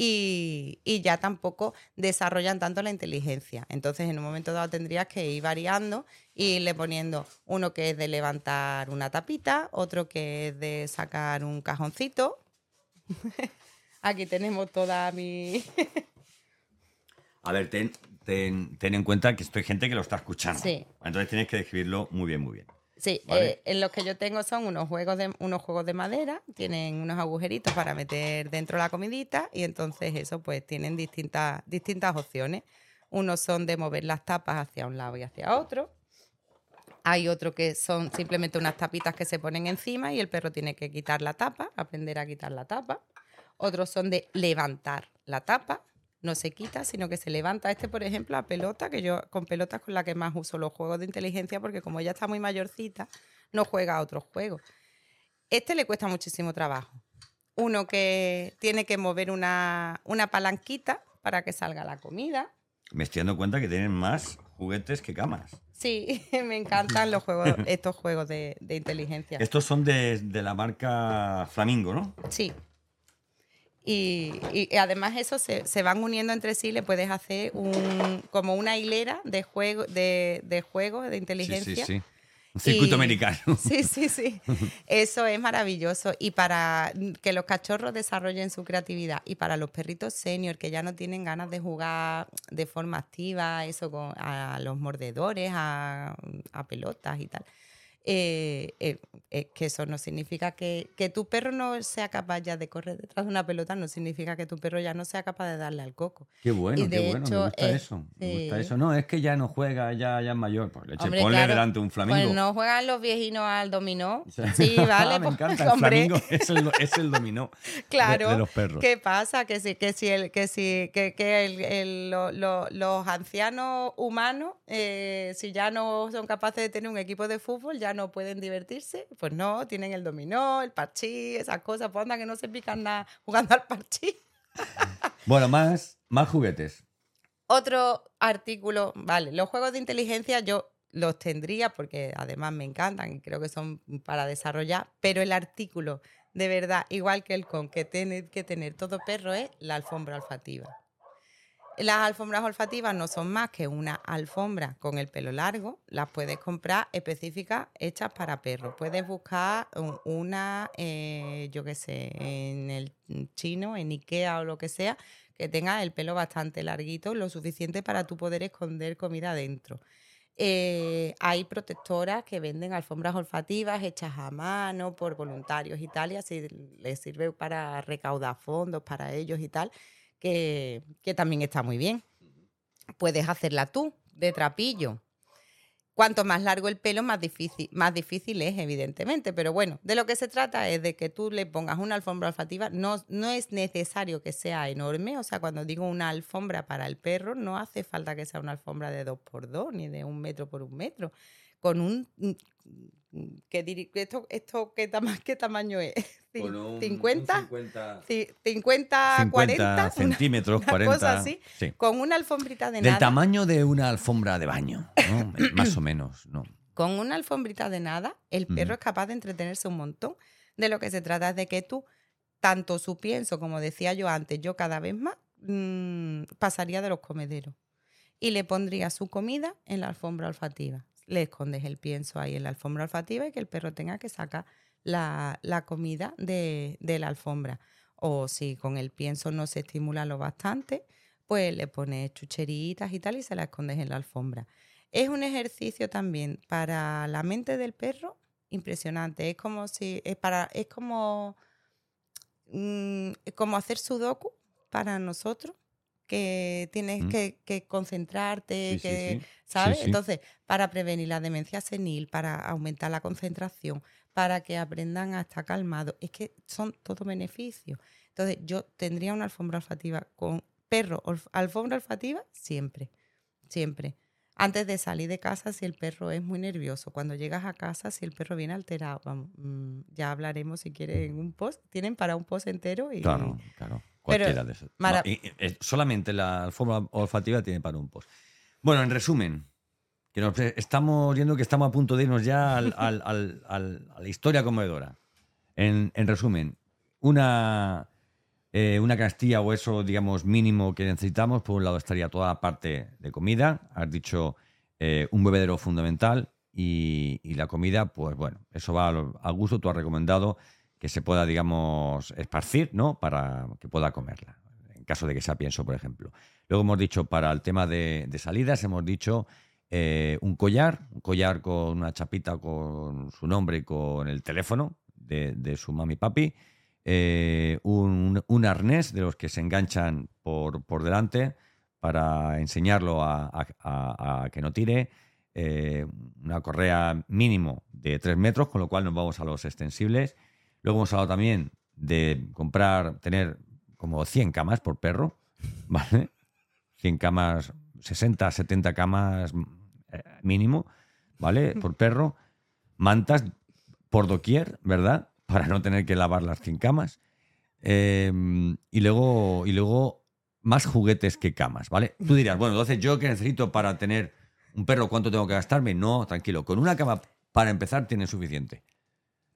y, ya tampoco desarrollan tanto la inteligencia. Entonces, en un momento dado tendrías que ir variando y irle poniendo uno que es de levantar una tapita, otro que es de sacar un cajoncito. Aquí tenemos toda mi... A ver, ten, en cuenta que estoy gente que lo está escuchando. Sí. Entonces tienes que describirlo muy bien, muy bien. Sí, eh, en los que yo tengo son unos juegos, de, unos juegos de madera, tienen unos agujeritos para meter dentro la comidita y entonces eso pues tienen distintas, distintas opciones. Unos son de mover las tapas hacia un lado y hacia otro. Hay otros que son simplemente unas tapitas que se ponen encima y el perro tiene que quitar la tapa, aprender a quitar la tapa. Otros son de levantar la tapa no se quita, sino que se levanta. Este, por ejemplo, a pelota, que yo con pelotas con la que más uso los juegos de inteligencia, porque como ella está muy mayorcita, no juega a otros juegos. Este le cuesta muchísimo trabajo. Uno que tiene que mover una, una palanquita para que salga la comida. Me estoy dando cuenta que tienen más juguetes que camas. Sí, me encantan los juegos, estos juegos de, de inteligencia. Estos son de, de la marca Flamingo, ¿no? Sí. Y, y- además eso se, se van uniendo entre sí, le puedes hacer un, como una hilera de, juego, de, de juegos de Sí, inteligencia. sí, sí. Un circuito Y- americano. Sí, sí, sí. Eso es maravilloso. Y para que los cachorros desarrollen su creatividad y para los perritos senior que ya no tienen ganas de jugar de forma activa, eso con, a los mordedores, a, a pelotas y tal. Eh, eh, eh, que eso no significa que, que tu perro no sea capaz ya de correr detrás de una pelota, no significa que tu perro ya no sea capaz de darle al coco. Qué bueno, qué bueno, me gusta eh, eso. Me gusta eso. No, es que ya no juega, ya, ya es mayor. Pues leche, Hombre, ponle claro, delante un flamingo. Pues no juegan los viejinos al dominó. Sí, vale. me pues, encanta. El hombre. flamingo es el, es el dominó de- Claro. de, los perros. ¿Qué pasa? Que si, que si, el, que si que, que el- el- lo- lo- los ancianos humanos, eh, si ya no son capaces de tener un equipo de fútbol, ya no pueden divertirse. Pues no, tienen el dominó, el parchí, esas cosas. Pues anda que no se pican nada jugando al parchí. Bueno, más, más juguetes. Otro artículo, vale, los juegos de inteligencia yo los tendría porque además me encantan y creo que son para desarrollar, pero el artículo de verdad, igual que el con que tiene que tener todo perro es la alfombra olfativa. Las alfombras olfativas no son más que una alfombra con el pelo largo, las puedes comprar específicas hechas para perros. Puedes buscar un- una, eh, yo qué sé, en el chino, en Ikea o lo que sea, que tenga el pelo bastante larguito, lo suficiente para tú poder esconder comida dentro. Eh, hay protectoras que venden alfombras olfativas hechas a mano por voluntarios y tal, y así les sirve para recaudar fondos para ellos y tal, que, que también está muy bien. Puedes hacerla tú, de trapillo. Cuanto más largo el pelo, más difícil, más difícil es, evidentemente. Pero bueno, de lo que se trata es de que tú le pongas una alfombra olfativa. No, no es necesario que sea enorme. O sea, cuando digo una alfombra para el perro, no hace falta que sea una alfombra de dos por dos, ni de un metro por un metro. Con un... ¿qué, diri- esto, esto qué, tama- qué tamaño es? Cin- 50, 50, Ci- 50, 40, una- centímetros, una 40. cosa así. Sí. con una alfombrita de Del nada. tamaño de una alfombra de baño, ¿no? más o menos, ¿no? Con una alfombrita de nada, el perro es capaz de entretenerse un montón. De lo que se trata es de que tú, tanto su pienso, como decía yo antes, yo cada vez más mm, pasaría de los comederos y le pondría su comida en la alfombra olfativa. Le escondes el pienso ahí en la alfombra olfativa y que el perro tenga que sacar la, la comida de, de la alfombra. O si con el pienso no se estimula lo bastante, pues le pones chucheritas y tal y se la escondes en la alfombra. Es un ejercicio también para la mente del perro impresionante. Es como si es para es como mm, como hacer sudoku para nosotros que tienes Mm. que, que concentrarte, Sí, que sí. ¿sabes? Sí. Entonces, para prevenir la demencia senil, para aumentar la concentración, para que aprendan a estar calmados, es que son todos beneficios. Entonces, yo tendría una alfombra olfativa con perro, olf- alfombra olfativa siempre, siempre. Antes de salir de casa, si el perro es muy nervioso, cuando llegas a casa, si el perro viene alterado, vamos, mm, ya hablaremos si quieren un post. Tienen para un post entero y Claro, claro. Pero Cualquiera de esos. mara- No, y- y- eh, solamente la alfombra olfativa tiene para un post. Bueno, en resumen, que nos eh, estamos viendo que estamos a punto de irnos ya al- al- al- al- a la historia comedora. En, en resumen, una, eh, una castilla o eso, digamos, mínimo que necesitamos, por un lado estaría toda la parte de comida, has dicho eh, un bebedero fundamental y, y la comida, pues bueno, eso va a gusto, tú has recomendado que se pueda, digamos, esparcir, ¿no? Para que pueda comerla, en caso de que sea pienso, por ejemplo. Luego hemos dicho, para el tema de, salidas, hemos dicho eh, un collar, un collar con una chapita con su nombre y con el teléfono de, su mami papi, eh, un, arnés de los que se enganchan por, por delante para enseñarlo a que no tire, eh, una correa mínimo de 3 metros, con lo cual nos vamos a los extensibles. Luego hemos hablado también de comprar, tener como 100 camas por perro, ¿vale? 100 camas, 60, 70 camas eh, mínimo, ¿vale? Por perro. Mantas por doquier, ¿verdad? Para no tener que lavar las 100 camas. Eh, y, luego, y luego más juguetes que camas, ¿vale? Tú dirás, bueno, entonces yo que necesito para tener ¿Un perro cuánto tengo que gastarme? No, tranquilo. Con una cama para empezar tiene suficiente.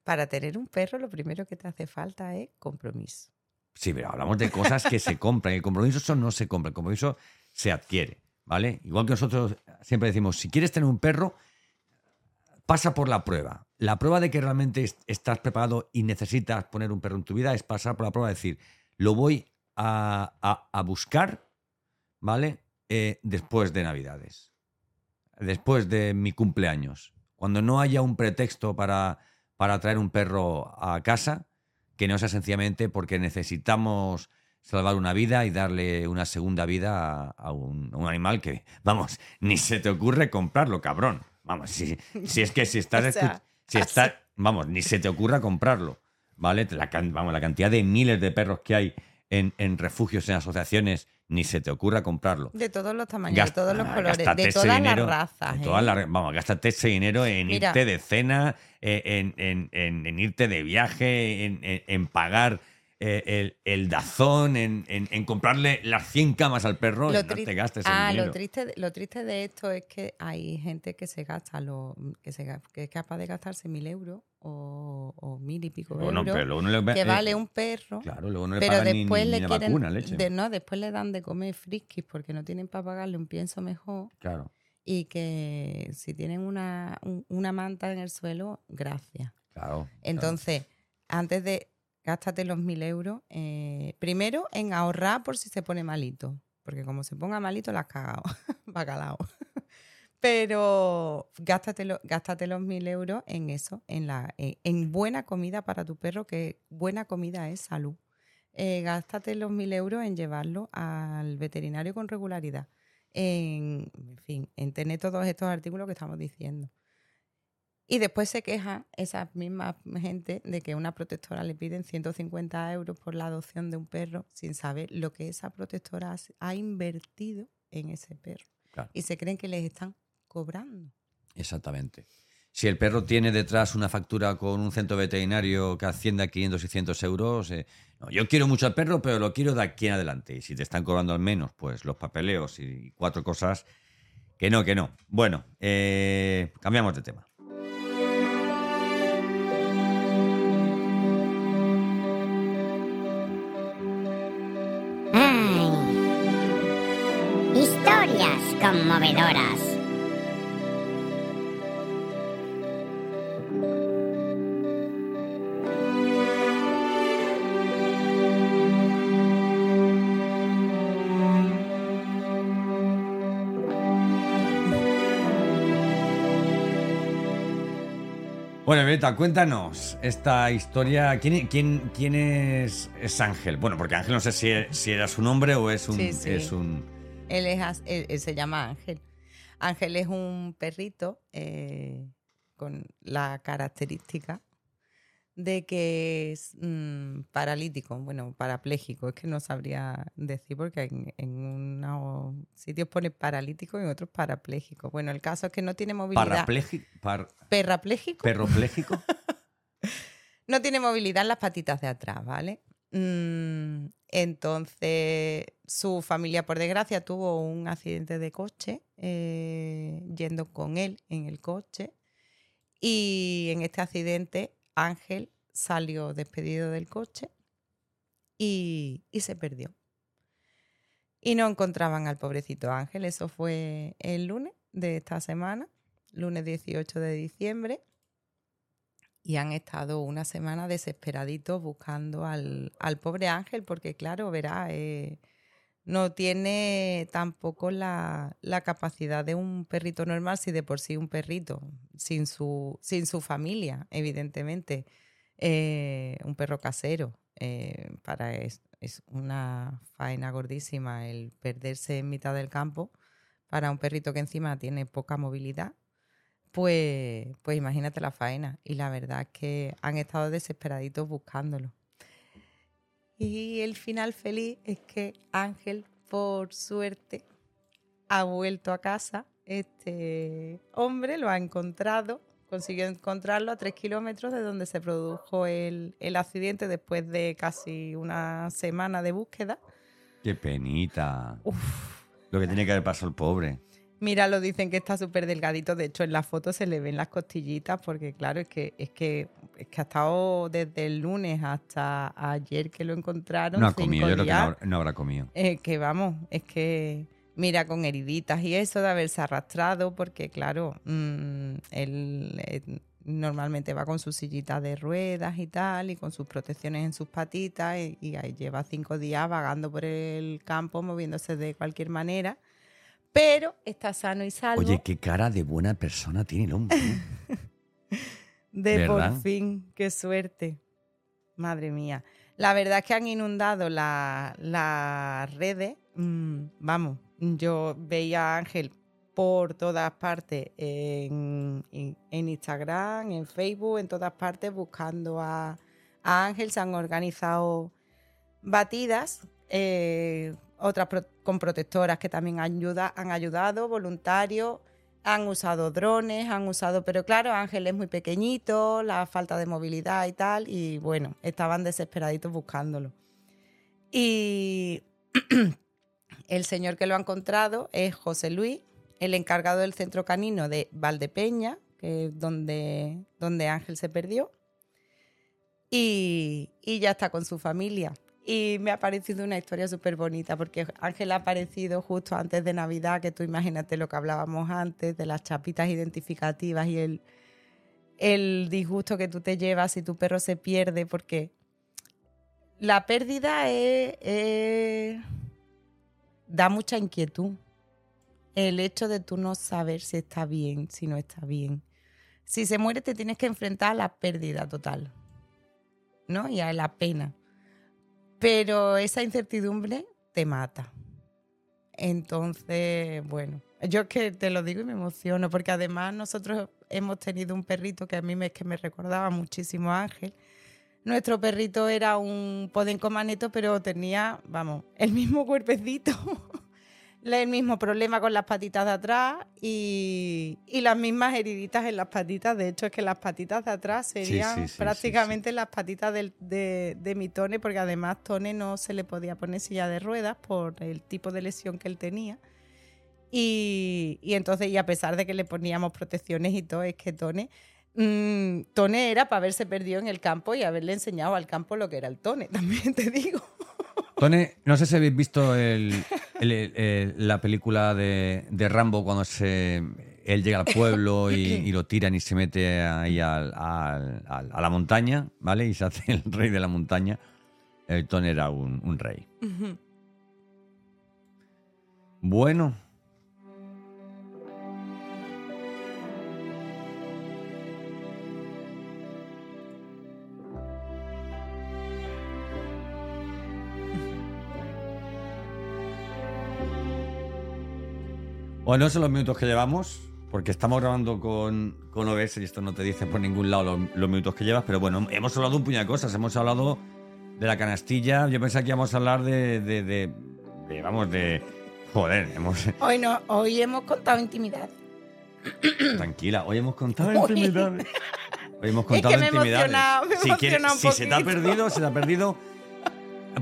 Para tener un perro lo primero que te hace falta es compromiso. Sí, pero hablamos de cosas que se compran. El compromiso eso no se compra, el compromiso se adquiere, ¿vale? Igual que nosotros siempre decimos, si quieres tener un perro, pasa por la prueba. La prueba de que realmente estás preparado y necesitas poner un perro en tu vida es pasar por la prueba de decir, lo voy a, buscar, ¿vale? Eh, después de Navidades, después de mi cumpleaños, cuando no haya un pretexto para para traer un perro a casa, que no sea sencillamente porque necesitamos salvar una vida y darle una segunda vida a, un, animal que, vamos, ni se te ocurre comprarlo, cabrón. Vamos, si, si es que si estás... si está, vamos, ni se te ocurra comprarlo, ¿vale? La, vamos, la cantidad de miles de perros que hay en, en refugios, en asociaciones, ni se te ocurra comprarlo. De todos los tamaños, de todos los colores, de todas las razas. ¿eh? vamos, gástate ese dinero en irte de cena, eh, en, irte de viaje, en, pagar eh, el, dazón, en, comprarle las 100 camas al perro, no te gastes ah, dinero. Lo triste, lo triste de esto es que hay gente que se gasta, lo, que, se, que es capaz de gastarse mil euros o, mil y pico euros que vale un perro claro, luego no le pero después le quieren leche. no después le dan de comer friskis porque no tienen para pagarle un pienso mejor claro. y que si tienen una, una manta en el suelo gracias. Claro entonces antes de gástate los mil euros eh, primero en ahorrar por si se pone malito porque como se ponga malito la has cagado bacalao pero gástate, gástate los mil euros en eso, en, la, en, buena comida para tu perro, que buena comida es salud. Eh, gástate los mil euros en llevarlo al veterinario con regularidad. En, fin, en tener todos estos artículos que estamos diciendo. Y después se queja esa misma gente de que una protectora le piden 150 euros por la adopción de un perro sin saber lo que esa protectora ha invertido en ese perro. Y se creen que les están cobrando. Exactamente. Si el perro tiene detrás una factura con un centro veterinario que ascienda a 500, 600 euros, eh, yo quiero mucho al perro, pero lo quiero de aquí en adelante. Y si te están cobrando al menos, pues los papeleos y cuatro cosas, que no, que no. Bueno, eh, cambiamos de tema. historias conmovedoras. Bueno, Violeta, cuéntanos esta historia. ¿Quién, quién, quién es, es, Ángel? Bueno, porque Ángel no sé si, si era su nombre o es un... Es un... Él, es, él, se llama Ángel. Ángel es un perrito eh, con la característica de que es mm, paralítico, bueno, parapléjico, es que no sabría decir porque en, unos sitios pone paralítico y en otros parapléjico. Bueno, el caso es que no tiene movilidad. Parapléjico. Perrapléjico. Perropléjico. no tiene movilidad en las patitas de atrás, ¿vale? Mm, entonces, su familia, por desgracia, tuvo un accidente de coche eh, yendo con él en el coche. Y en este accidente Ángel salió despedido del coche y, se perdió. Y no encontraban al pobrecito Ángel. Eso fue el lunes de esta semana, lunes 18 de diciembre. Y han estado una semana desesperaditos buscando al, pobre Ángel, porque claro, verá, eh, no tiene tampoco la, la, capacidad de un perrito normal, si de por sí un perrito, sin su, sin su familia, evidentemente, eh, un perro casero, eh, para es, es, una faena gordísima el perderse en mitad del campo, para un perrito que encima tiene poca movilidad, pues, pues imagínate la faena. Y la verdad es que han estado desesperaditos buscándolo. Y el final feliz es que Ángel, por suerte, ha vuelto a casa. Este hombre lo ha encontrado, consiguió encontrarlo a tres kilómetros de donde se produjo el, accidente después de casi una semana de búsqueda. Qué penita. Lo que tiene que haber pasado el pobre. Mira, lo dicen que está súper delgadito. De hecho, en la foto se le ven las costillitas porque, claro, es que, es que, es que ha estado desde el lunes hasta ayer que lo encontraron. No ha comido, yo creo que días. no, habrá- no habrá comido. Eh, que vamos, es que mira con heriditas y eso de haberse arrastrado, porque claro, mm, él eh, normalmente va con su sillita de ruedas y tal, y con sus protecciones en sus patitas, y, y ahí lleva cinco días vagando por el campo, moviéndose de cualquier manera, pero está sano y salvo Oye, qué cara de buena persona tiene el hombre. ¿eh? de ¿verdad? por fin, qué suerte. Madre mía. La verdad es que han inundado la- las redes. Mm, vamos, yo veía a Ángel por todas partes, en, en- en Instagram, en Facebook, en todas partes, buscando a, a Ángel. Se han organizado batidas, eh, otras con protectoras que también ayuda, han ayudado, voluntarios. Han usado drones, han usado, pero claro, Ángel es muy pequeñito, la falta de movilidad y tal, y bueno, estaban desesperaditos buscándolo. Y el señor que lo ha encontrado es José Luis, el encargado del centro canino de Valdepeña, que es donde, donde Ángel se perdió, y, y ya está con su familia. Y me ha parecido una historia súper bonita porque Ángel ha aparecido justo antes de Navidad, que tú imagínate lo que hablábamos antes, de las chapitas identificativas y el, el disgusto que tú te llevas si tu perro se pierde, porque la pérdida da mucha inquietud. El hecho de tú no saber si está bien, si no está bien. Si se muere te tienes que enfrentar a la pérdida total, ¿no? Y a la pena pero esa incertidumbre te mata. Entonces, bueno, yo es que te lo digo y me emociono, porque además nosotros hemos tenido un perrito que a mí me, es que me recordaba muchísimo Ángel. Nuestro perrito era un podenco maneto, pero tenía, vamos, el mismo cuerpecito, el mismo problema con las patitas de atrás y, y las mismas heriditas en las patitas. De hecho, es que las patitas de atrás serían sí, sí, prácticamente las patitas del- de, de mi Tone, porque además Tone no se le podía poner silla de ruedas por el tipo de lesión que él tenía. Y, y entonces, y a pesar de que le poníamos protecciones y todo, es que Tone, mm, Tone era para haberse perdido en el campo y haberle enseñado al campo lo que era el Tone, también te digo. Tone, no sé si habéis visto el- el- el- la película de, de Rambo cuando se, él llega al pueblo y, y lo tiran y se mete ahí al- al- al- a la montaña, ¿vale? Y se hace el rey de la montaña. El Tone era un, un rey. Bueno. Bueno, son los minutos que llevamos, porque estamos grabando con, con OBS y esto no te dice por ningún lado los, los minutos que llevas, pero bueno, hemos hablado un puñado de cosas. Hemos hablado de la canastilla, yo pensaba que íbamos a hablar de, de, de- de, vamos, de... Joder, hemos... Hoy, no, hoy hemos contado intimidad. Tranquila, hoy hemos contado Uy. intimidades. Hoy hemos Es contado que me he si, quieres- si se te ha perdido, se te ha perdido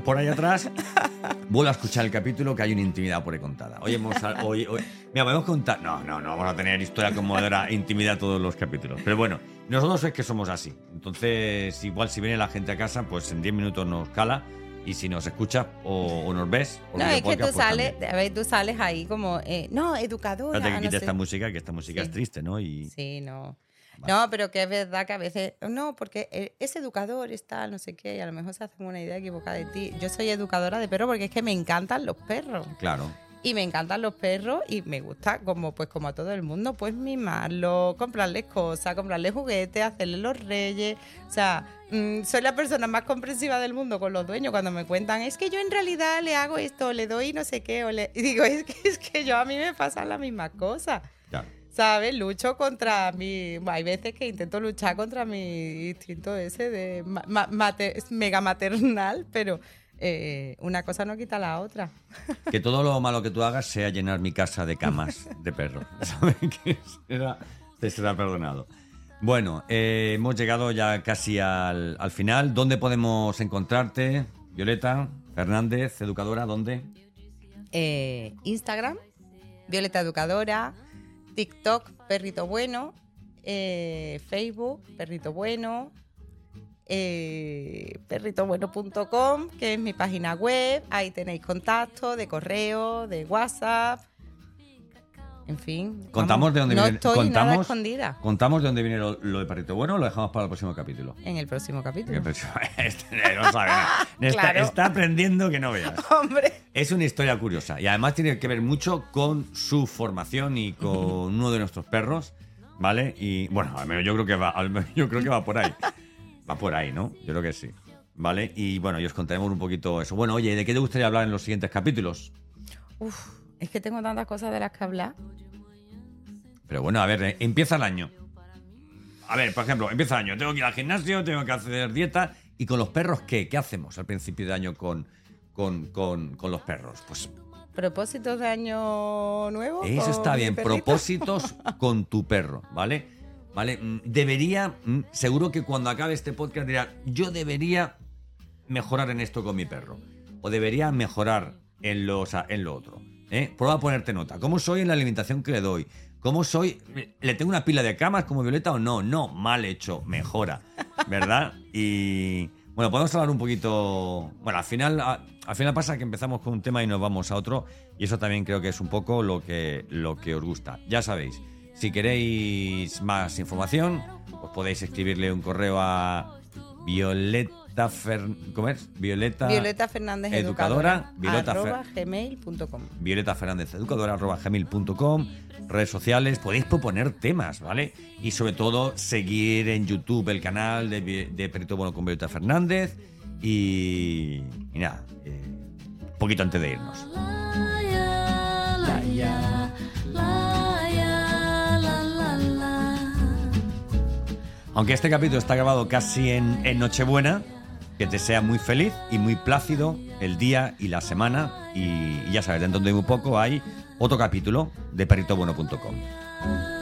por ahí atrás, vuelve a escuchar el capítulo que hay una intimidad por ahí contada. Hoy hemos. Hoy, hoy- mira, podemos contar. No, no, no vamos a tener historia conmovedora, intimidad todos los capítulos. Pero bueno, nosotros es que somos así. Entonces, igual si viene la gente a casa, pues en 10 minutos nos cala. Y si nos escucha o, o nos ves, o No, es que tú pues sales, también. a ver, tú sales ahí como, eh, no, educadora. Espérate que no esta música, que esta música Sí. es triste, ¿no? Y Sí, no. Vale. No, pero que es verdad que a veces, no, porque eh, es educador, es tal, no sé qué, y a lo mejor se hacen una idea equivocada de ti. Yo soy educadora de perros porque es que me encantan los perros. claro. Y me encantan los perros y me gusta, como pues como a todo el mundo, pues mimarlos, comprarles cosas, comprarles juguetes, hacerles los reyes. O sea, mm, soy la persona más comprensiva del mundo con los dueños cuando me cuentan, es que yo en realidad le hago esto, le doy no sé qué, o le... y digo, es que, es que yo a mí me pasan las mismas cosas. ¿Sabes? Lucho contra mi. Hay veces que intento luchar contra mi instinto ese de ma- ma- mate- mega maternal, pero eh, una cosa no quita la otra. Que todo lo malo que tú hagas sea llenar mi casa de camas de perro. ¿Sabes? Que será- te será perdonado. Bueno, eh, hemos llegado ya casi al, al final. ¿Dónde podemos encontrarte? Violeta Fernández, educadora, ¿dónde? Eh, Instagram, Violeta Educadora, TikTok, Perrito Bueno, eh, Facebook, Perrito Bueno, eh, perritobueno.com, que es mi página web. Ahí tenéis contacto de correo, de WhatsApp. En fin. Contamos de dónde no viene. estoy contamos, nada escondida. contamos de dónde viene lo, lo de Perrito Bueno o lo dejamos para el próximo capítulo. En el próximo capítulo. Este no sabe nada. Está, Claro. está aprendiendo que no veas. Hombre. Es una historia curiosa y además tiene que ver mucho con su formación y con uno de nuestros perros, ¿vale? Y bueno, al menos yo creo que va, al menos yo creo que va por ahí. Va por ahí, ¿no? Yo creo que sí. ¿Vale? Y bueno, y os contaremos un poquito eso. Bueno, oye, ¿de qué te gustaría hablar en los siguientes capítulos? Uf, es que tengo tantas cosas de las que hablar. Pero bueno, a ver, eh, empieza el año. A ver, por ejemplo, empieza el año. Tengo que ir al gimnasio, tengo que hacer dieta. ¿Y con los perros qué? ¿Qué hacemos al principio de año con, con, con- con los perros? Pues ¿Propósitos de año nuevo? Eso está bien. Propósitos con tu perro, ¿vale? ¿Vale? Mm, Debería, mm, seguro que cuando acabe este podcast dirá, yo debería mejorar en esto con mi perro. O debería mejorar en lo, o sea, en lo otro. ¿Eh? Prueba a ponerte nota. ¿Cómo soy en la alimentación que le doy? ¿Cómo soy? ¿Le tengo una pila de camas como Violeta o no? No, mal hecho, mejora. ¿Verdad? Y bueno, podemos hablar un poquito. Bueno, al final, a- al final pasa que empezamos con un tema y nos vamos a otro. Y eso también creo que es un poco lo que, lo que os gusta. Ya sabéis, si queréis más información, os podéis escribirle un correo a Violeta Fer... ¿Cómo es? Violeta, Violeta Fernández Educadora, Educadora. Violeta Fer- arroba gmail.com. Violeta Fernández Educadora, arroba gmail.com, redes sociales, podéis proponer temas, ¿vale? Y sobre todo seguir en YouTube el canal de, de Perito Bueno con Violeta Fernández y, y nada, eh, un poquito antes de irnos. Aunque este capítulo está grabado casi en, en Nochebuena, que te sea muy feliz y muy plácido el día y la semana. Y, ya sabes, dentro de muy poco hay otro capítulo de perritobueno.com.